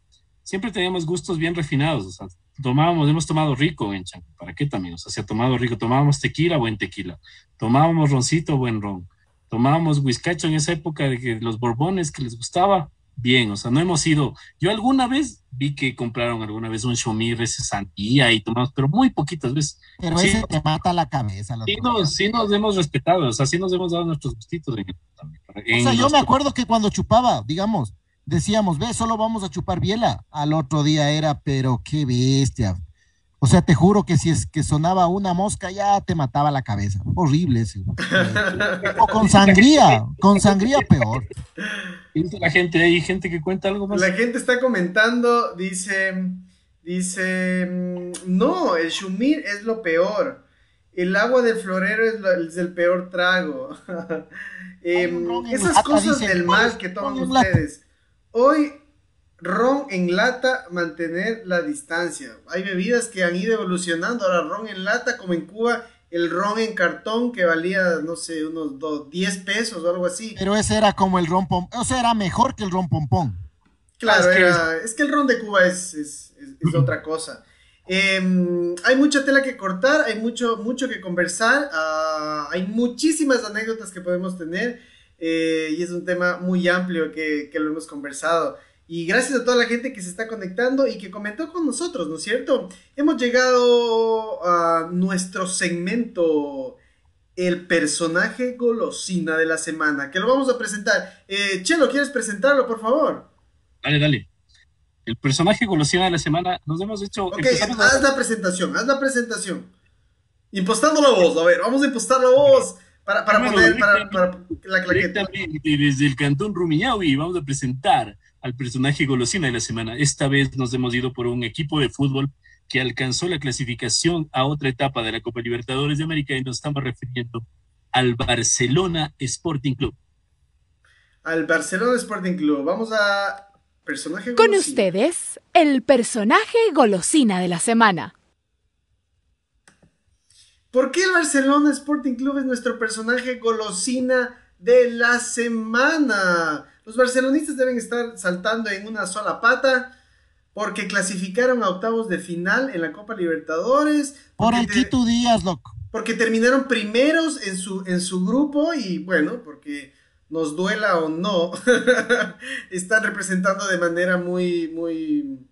siempre teníamos gustos bien refinados, o sea, tomábamos, hemos tomado rico en Changó, ¿para qué también? O sea, se ha tomado rico, tomábamos tequila, buen tequila, tomábamos roncito, buen ron, tomábamos whiskacho en esa época de que los borbones que les gustaba, bien, o sea, no hemos ido, yo alguna vez vi que compraron alguna vez un Shomir, ese sandía y tomamos, pero muy poquitas veces. Pero Sí. ese te mata la cabeza. Sí nos, sí nos hemos respetado, o sea, sí nos hemos dado nuestros gustitos. en- O sea, yo me acuerdo que cuando chupaba, digamos, decíamos, ve, solo vamos a chupar biela. Al otro día era, pero qué bestia. O sea, te juro que si es que sonaba una mosca, ya te mataba la cabeza. Horrible ese. O con sangría, con sangría peor. Dice la gente, hay gente que cuenta algo más. La gente está comentando, dice, dice, mm, no, el shumir es lo peor. El agua del florero es, lo- es el peor trago. Em, esas cosas dice, del ¿cuál mal que toman ustedes. Hoy, ron en lata, mantener la distancia. Hay bebidas que han ido evolucionando. Ahora, ron en lata, como en Cuba, el ron en cartón que valía, no sé, unos do- 10 pesos o algo así. Pero ese era como el ron pom, o sea, era mejor que el ron pompón. Claro, es que era- es que el ron de Cuba es, es- es- es otra cosa. Em, hay mucha tela que cortar, hay mucho, mucho que conversar, ah, hay muchísimas anécdotas que podemos tener eh, y es un tema muy amplio que, que lo hemos conversado. Y gracias a toda la gente que se está conectando y que comentó con nosotros, ¿no es cierto? Hemos llegado a nuestro segmento, el personaje golosina de la semana, que lo vamos a presentar. Eh, Chelo, ¿quieres presentarlo, por favor? Dale, dale. El personaje golosina de la semana, nos hemos hecho. Ok, a- haz la presentación, haz la presentación. Impostando la voz, a ver, vamos a impostar la voz para, para Primero, poner para, la claqueta. Desde el cantón Rumiñahui vamos a presentar al personaje golosina de la semana. Esta vez nos hemos ido por un equipo de fútbol que alcanzó la clasificación a otra etapa de la Copa Libertadores de América y nos estamos refiriendo al Barcelona Sporting Club. Al Barcelona Sporting Club. Vamos a personaje Con ustedes, el personaje golosina de la semana. ¿Por qué el Barcelona Sporting Club es nuestro personaje golosina de la semana? Los barcelonistas deben estar saltando en una sola pata porque clasificaron a octavos de final en la Copa Libertadores. Por aquí tú días, loco. Porque terminaron primeros en su, en su grupo y bueno, porque nos duela o no, están representando de manera muy, muy,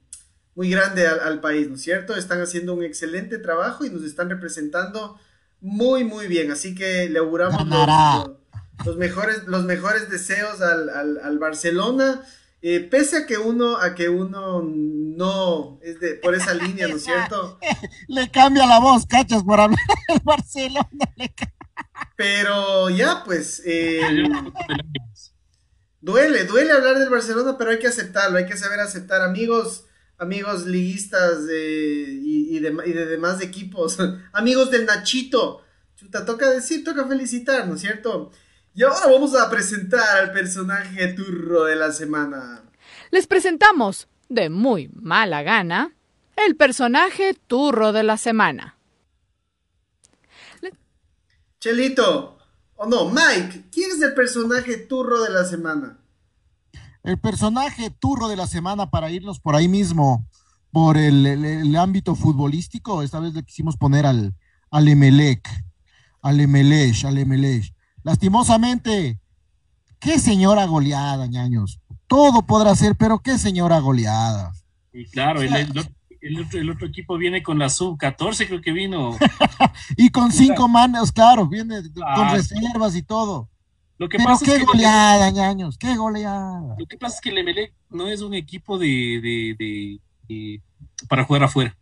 muy grande al, país, ¿no es cierto? Están haciendo un excelente trabajo y nos están representando muy, muy bien. Así que le auguramos los, mejores, los mejores deseos al, al Barcelona. Eh, pese a que uno, a que uno no es de, por esa línea, ¿no es cierto? Le cambia la voz, cachas, por hablar del Barcelona. Pero ya, pues. Eh, duele, duele hablar del Barcelona, pero hay que aceptarlo, hay que saber aceptar, amigos, amigos liguistas y, de, y de demás equipos, amigos del Nachito. Chuta, toca decir, toca felicitar, ¿no es cierto? Y ahora vamos a presentar al personaje turro de la semana. Les presentamos, de muy mala gana, el personaje turro de la semana. Chelito, o no, Mike, ¿quién es el personaje turro de la semana? El personaje turro de la semana para irnos por ahí mismo, por el, ámbito futbolístico, esta vez le quisimos poner al, al Emelec, al Emelech, al Emelech. Lastimosamente, qué señora goleada, ñaños. Todo podrá ser, pero qué señora goleada. Y claro, el, otro, equipo viene con la sub-14, creo que vino. y con cinco manos, claro, viene con reservas y todo. Lo que pero qué goleada, ñaños, qué goleada. Lo que pasa es que el Emelec no es un equipo de, para jugar afuera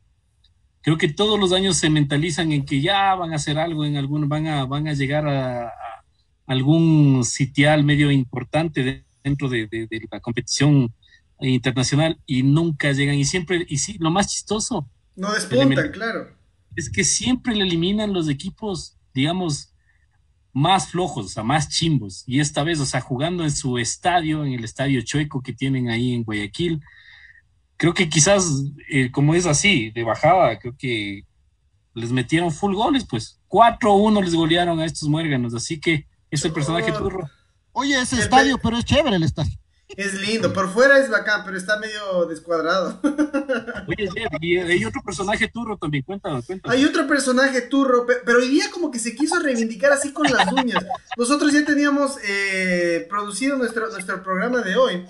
creo que todos los años se mentalizan en que ya van a hacer algo en algún, van a, van a llegar a, algún sitial medio importante dentro de, la competición internacional y nunca llegan y siempre, y sí, lo más chistoso. No despuntan, claro. Es que siempre le eliminan los equipos, digamos, más flojos, o sea, más chimbos. Y esta vez, o sea, jugando en su estadio, en el estadio chueco que tienen ahí en Guayaquil, creo que quizás, eh, como es así, de bajada, creo que les metieron full goles, pues 4-1 les golearon a estos muérganos, así que es el personaje turro. Oye, ese estadio, pero es chévere el estadio. Es lindo, por fuera es bacán, pero está medio descuadrado. Oye, y hay otro personaje turro también, cuéntanos, cuéntanos. Hay otro personaje turro, pero hoy día como que se quiso reivindicar así con las uñas. Nosotros ya teníamos eh, producido nuestro, nuestro programa de hoy,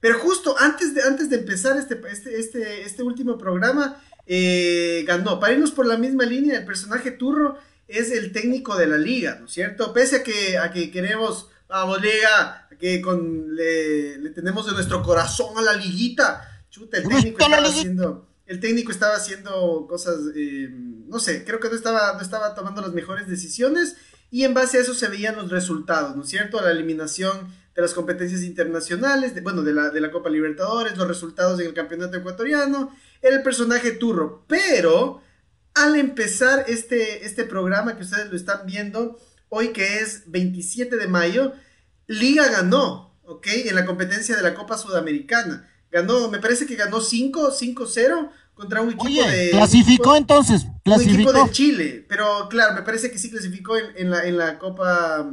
pero justo antes de, antes de empezar este, este, este, este último programa, eh, ganó. Para irnos por la misma línea, el personaje turro es el técnico de la liga, ¿no es cierto? Pese a que, a que queremos, vamos, liga, que con, le, tenemos de nuestro corazón a la liguita. Chuta, el técnico estaba haciendo, el técnico estaba haciendo cosas, eh, no sé, creo que no estaba, no estaba tomando las mejores decisiones y en base a eso se veían los resultados, ¿no es cierto? La eliminación de las competencias internacionales, de, bueno, de la, de la Copa Libertadores, los resultados en el campeonato ecuatoriano, el personaje turro, pero al empezar este, este programa que ustedes lo están viendo, hoy que es 27 de mayo, Liga ganó, ¿ok? En la competencia de la Copa Sudamericana. Ganó, me parece que ganó 5, 5-0 contra un equipo de... Clasificó entonces, clasificó. Un equipo de Chile, pero claro, me parece que sí clasificó en, la, en la Copa,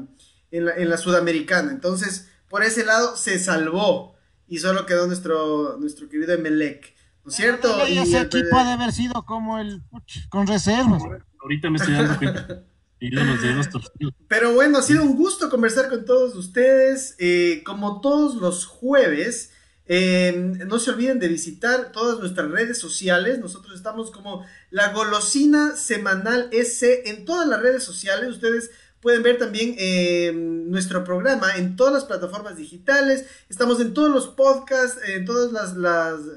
en la, en la Sudamericana. Entonces, por ese lado se salvó y solo quedó nuestro, nuestro querido Emelec. ¿No es cierto? Y ese equipo ha de haber sido como el con reservas. Ahorita me estoy dando cuenta. Pero bueno, ha sido un gusto conversar con todos ustedes. Eh, como todos los jueves, eh, no se olviden de visitar todas nuestras redes sociales. Nosotros estamos como la golosina semanal S en todas las redes sociales. Ustedes Pueden ver también eh, nuestro programa en todas las plataformas digitales. Estamos en todos los podcasts, en todos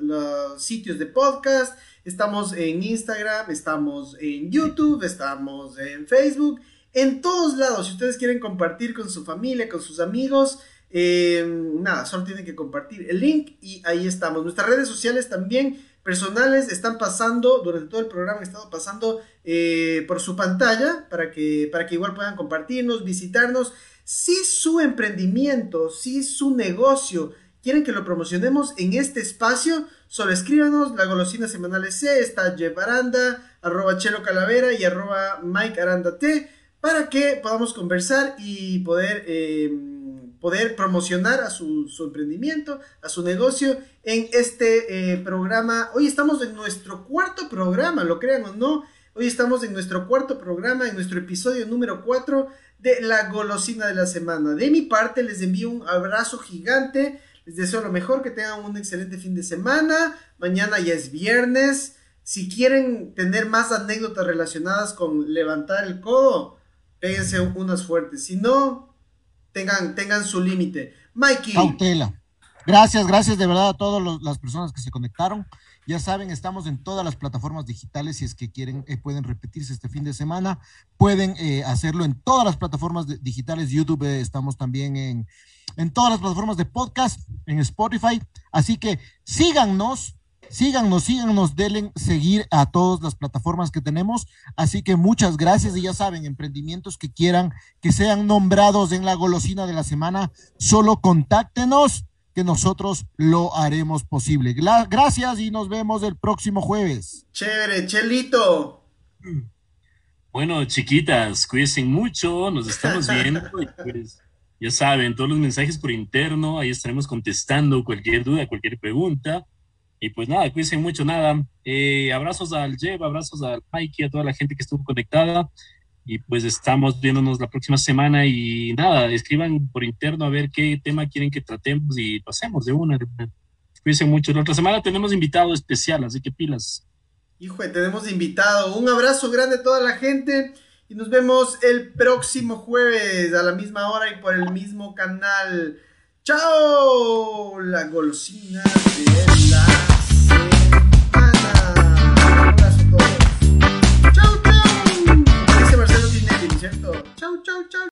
los sitios de podcast. Estamos en Instagram, estamos en YouTube, estamos en Facebook. En todos lados, si ustedes quieren compartir con su familia, con sus amigos, Eh, nada, solo tienen que compartir el link y ahí estamos. Nuestras redes sociales también personales están pasando, durante todo el programa han estado pasando eh, por su pantalla para que, para que igual puedan compartirnos, visitarnos. Si su emprendimiento, si su negocio quieren que lo promocionemos en este espacio, solo escríbanos, la golosina semanal C, está Jeff Aranda, arroba Chelo Calavera y arroba Mike Aranda T, para que podamos conversar y poder... Eh, poder promocionar a su, emprendimiento, a su negocio en este eh, programa. Hoy estamos en nuestro cuarto programa, lo crean o no. Hoy estamos en nuestro cuarto programa, en nuestro episodio número 4 de La Golosina de la Semana. De mi parte, les envío un abrazo gigante. Les deseo lo mejor, que tengan un excelente fin de semana. Mañana ya es viernes. Si quieren tener más anécdotas relacionadas con levantar el codo, péguense unas fuertes. Si no, tengan, tengan su límite. Mikey. Cautela. Gracias, gracias de verdad a todas las personas que se conectaron. Ya saben, estamos en todas las plataformas digitales. Si es que quieren, eh, pueden repetirse este fin de semana. Pueden eh, hacerlo en todas las plataformas digitales. YouTube, eh, estamos también en, en todas las plataformas de podcast, en Spotify. Así que síganos, síganos, síganos, denle seguir a todas las plataformas que tenemos. Así que muchas gracias y ya saben, emprendimientos que quieran que sean nombrados en la golosina de la semana, solo contáctenos que nosotros lo haremos posible. Gracias y nos vemos el próximo jueves. Chévere, Chelito. Bueno, chiquitas, cuídense mucho, nos estamos viendo. Pues, ya saben, todos los mensajes por interno, ahí estaremos contestando cualquier duda, cualquier pregunta. Y pues nada, cuídense mucho, nada. Eh, abrazos al Jeff, abrazos al Mikey, a toda la gente que estuvo conectada. Y pues estamos viéndonos la próxima semana y nada, escriban por interno a ver qué tema quieren que tratemos y lo hacemos de una. De Cuídense mucho. La otra semana tenemos invitado especial, así que pilas. Hijo, tenemos invitado. Un abrazo grande a toda la gente y nos vemos el próximo jueves a la misma hora y por el mismo canal. ¡Chao! La golosina de la a todos.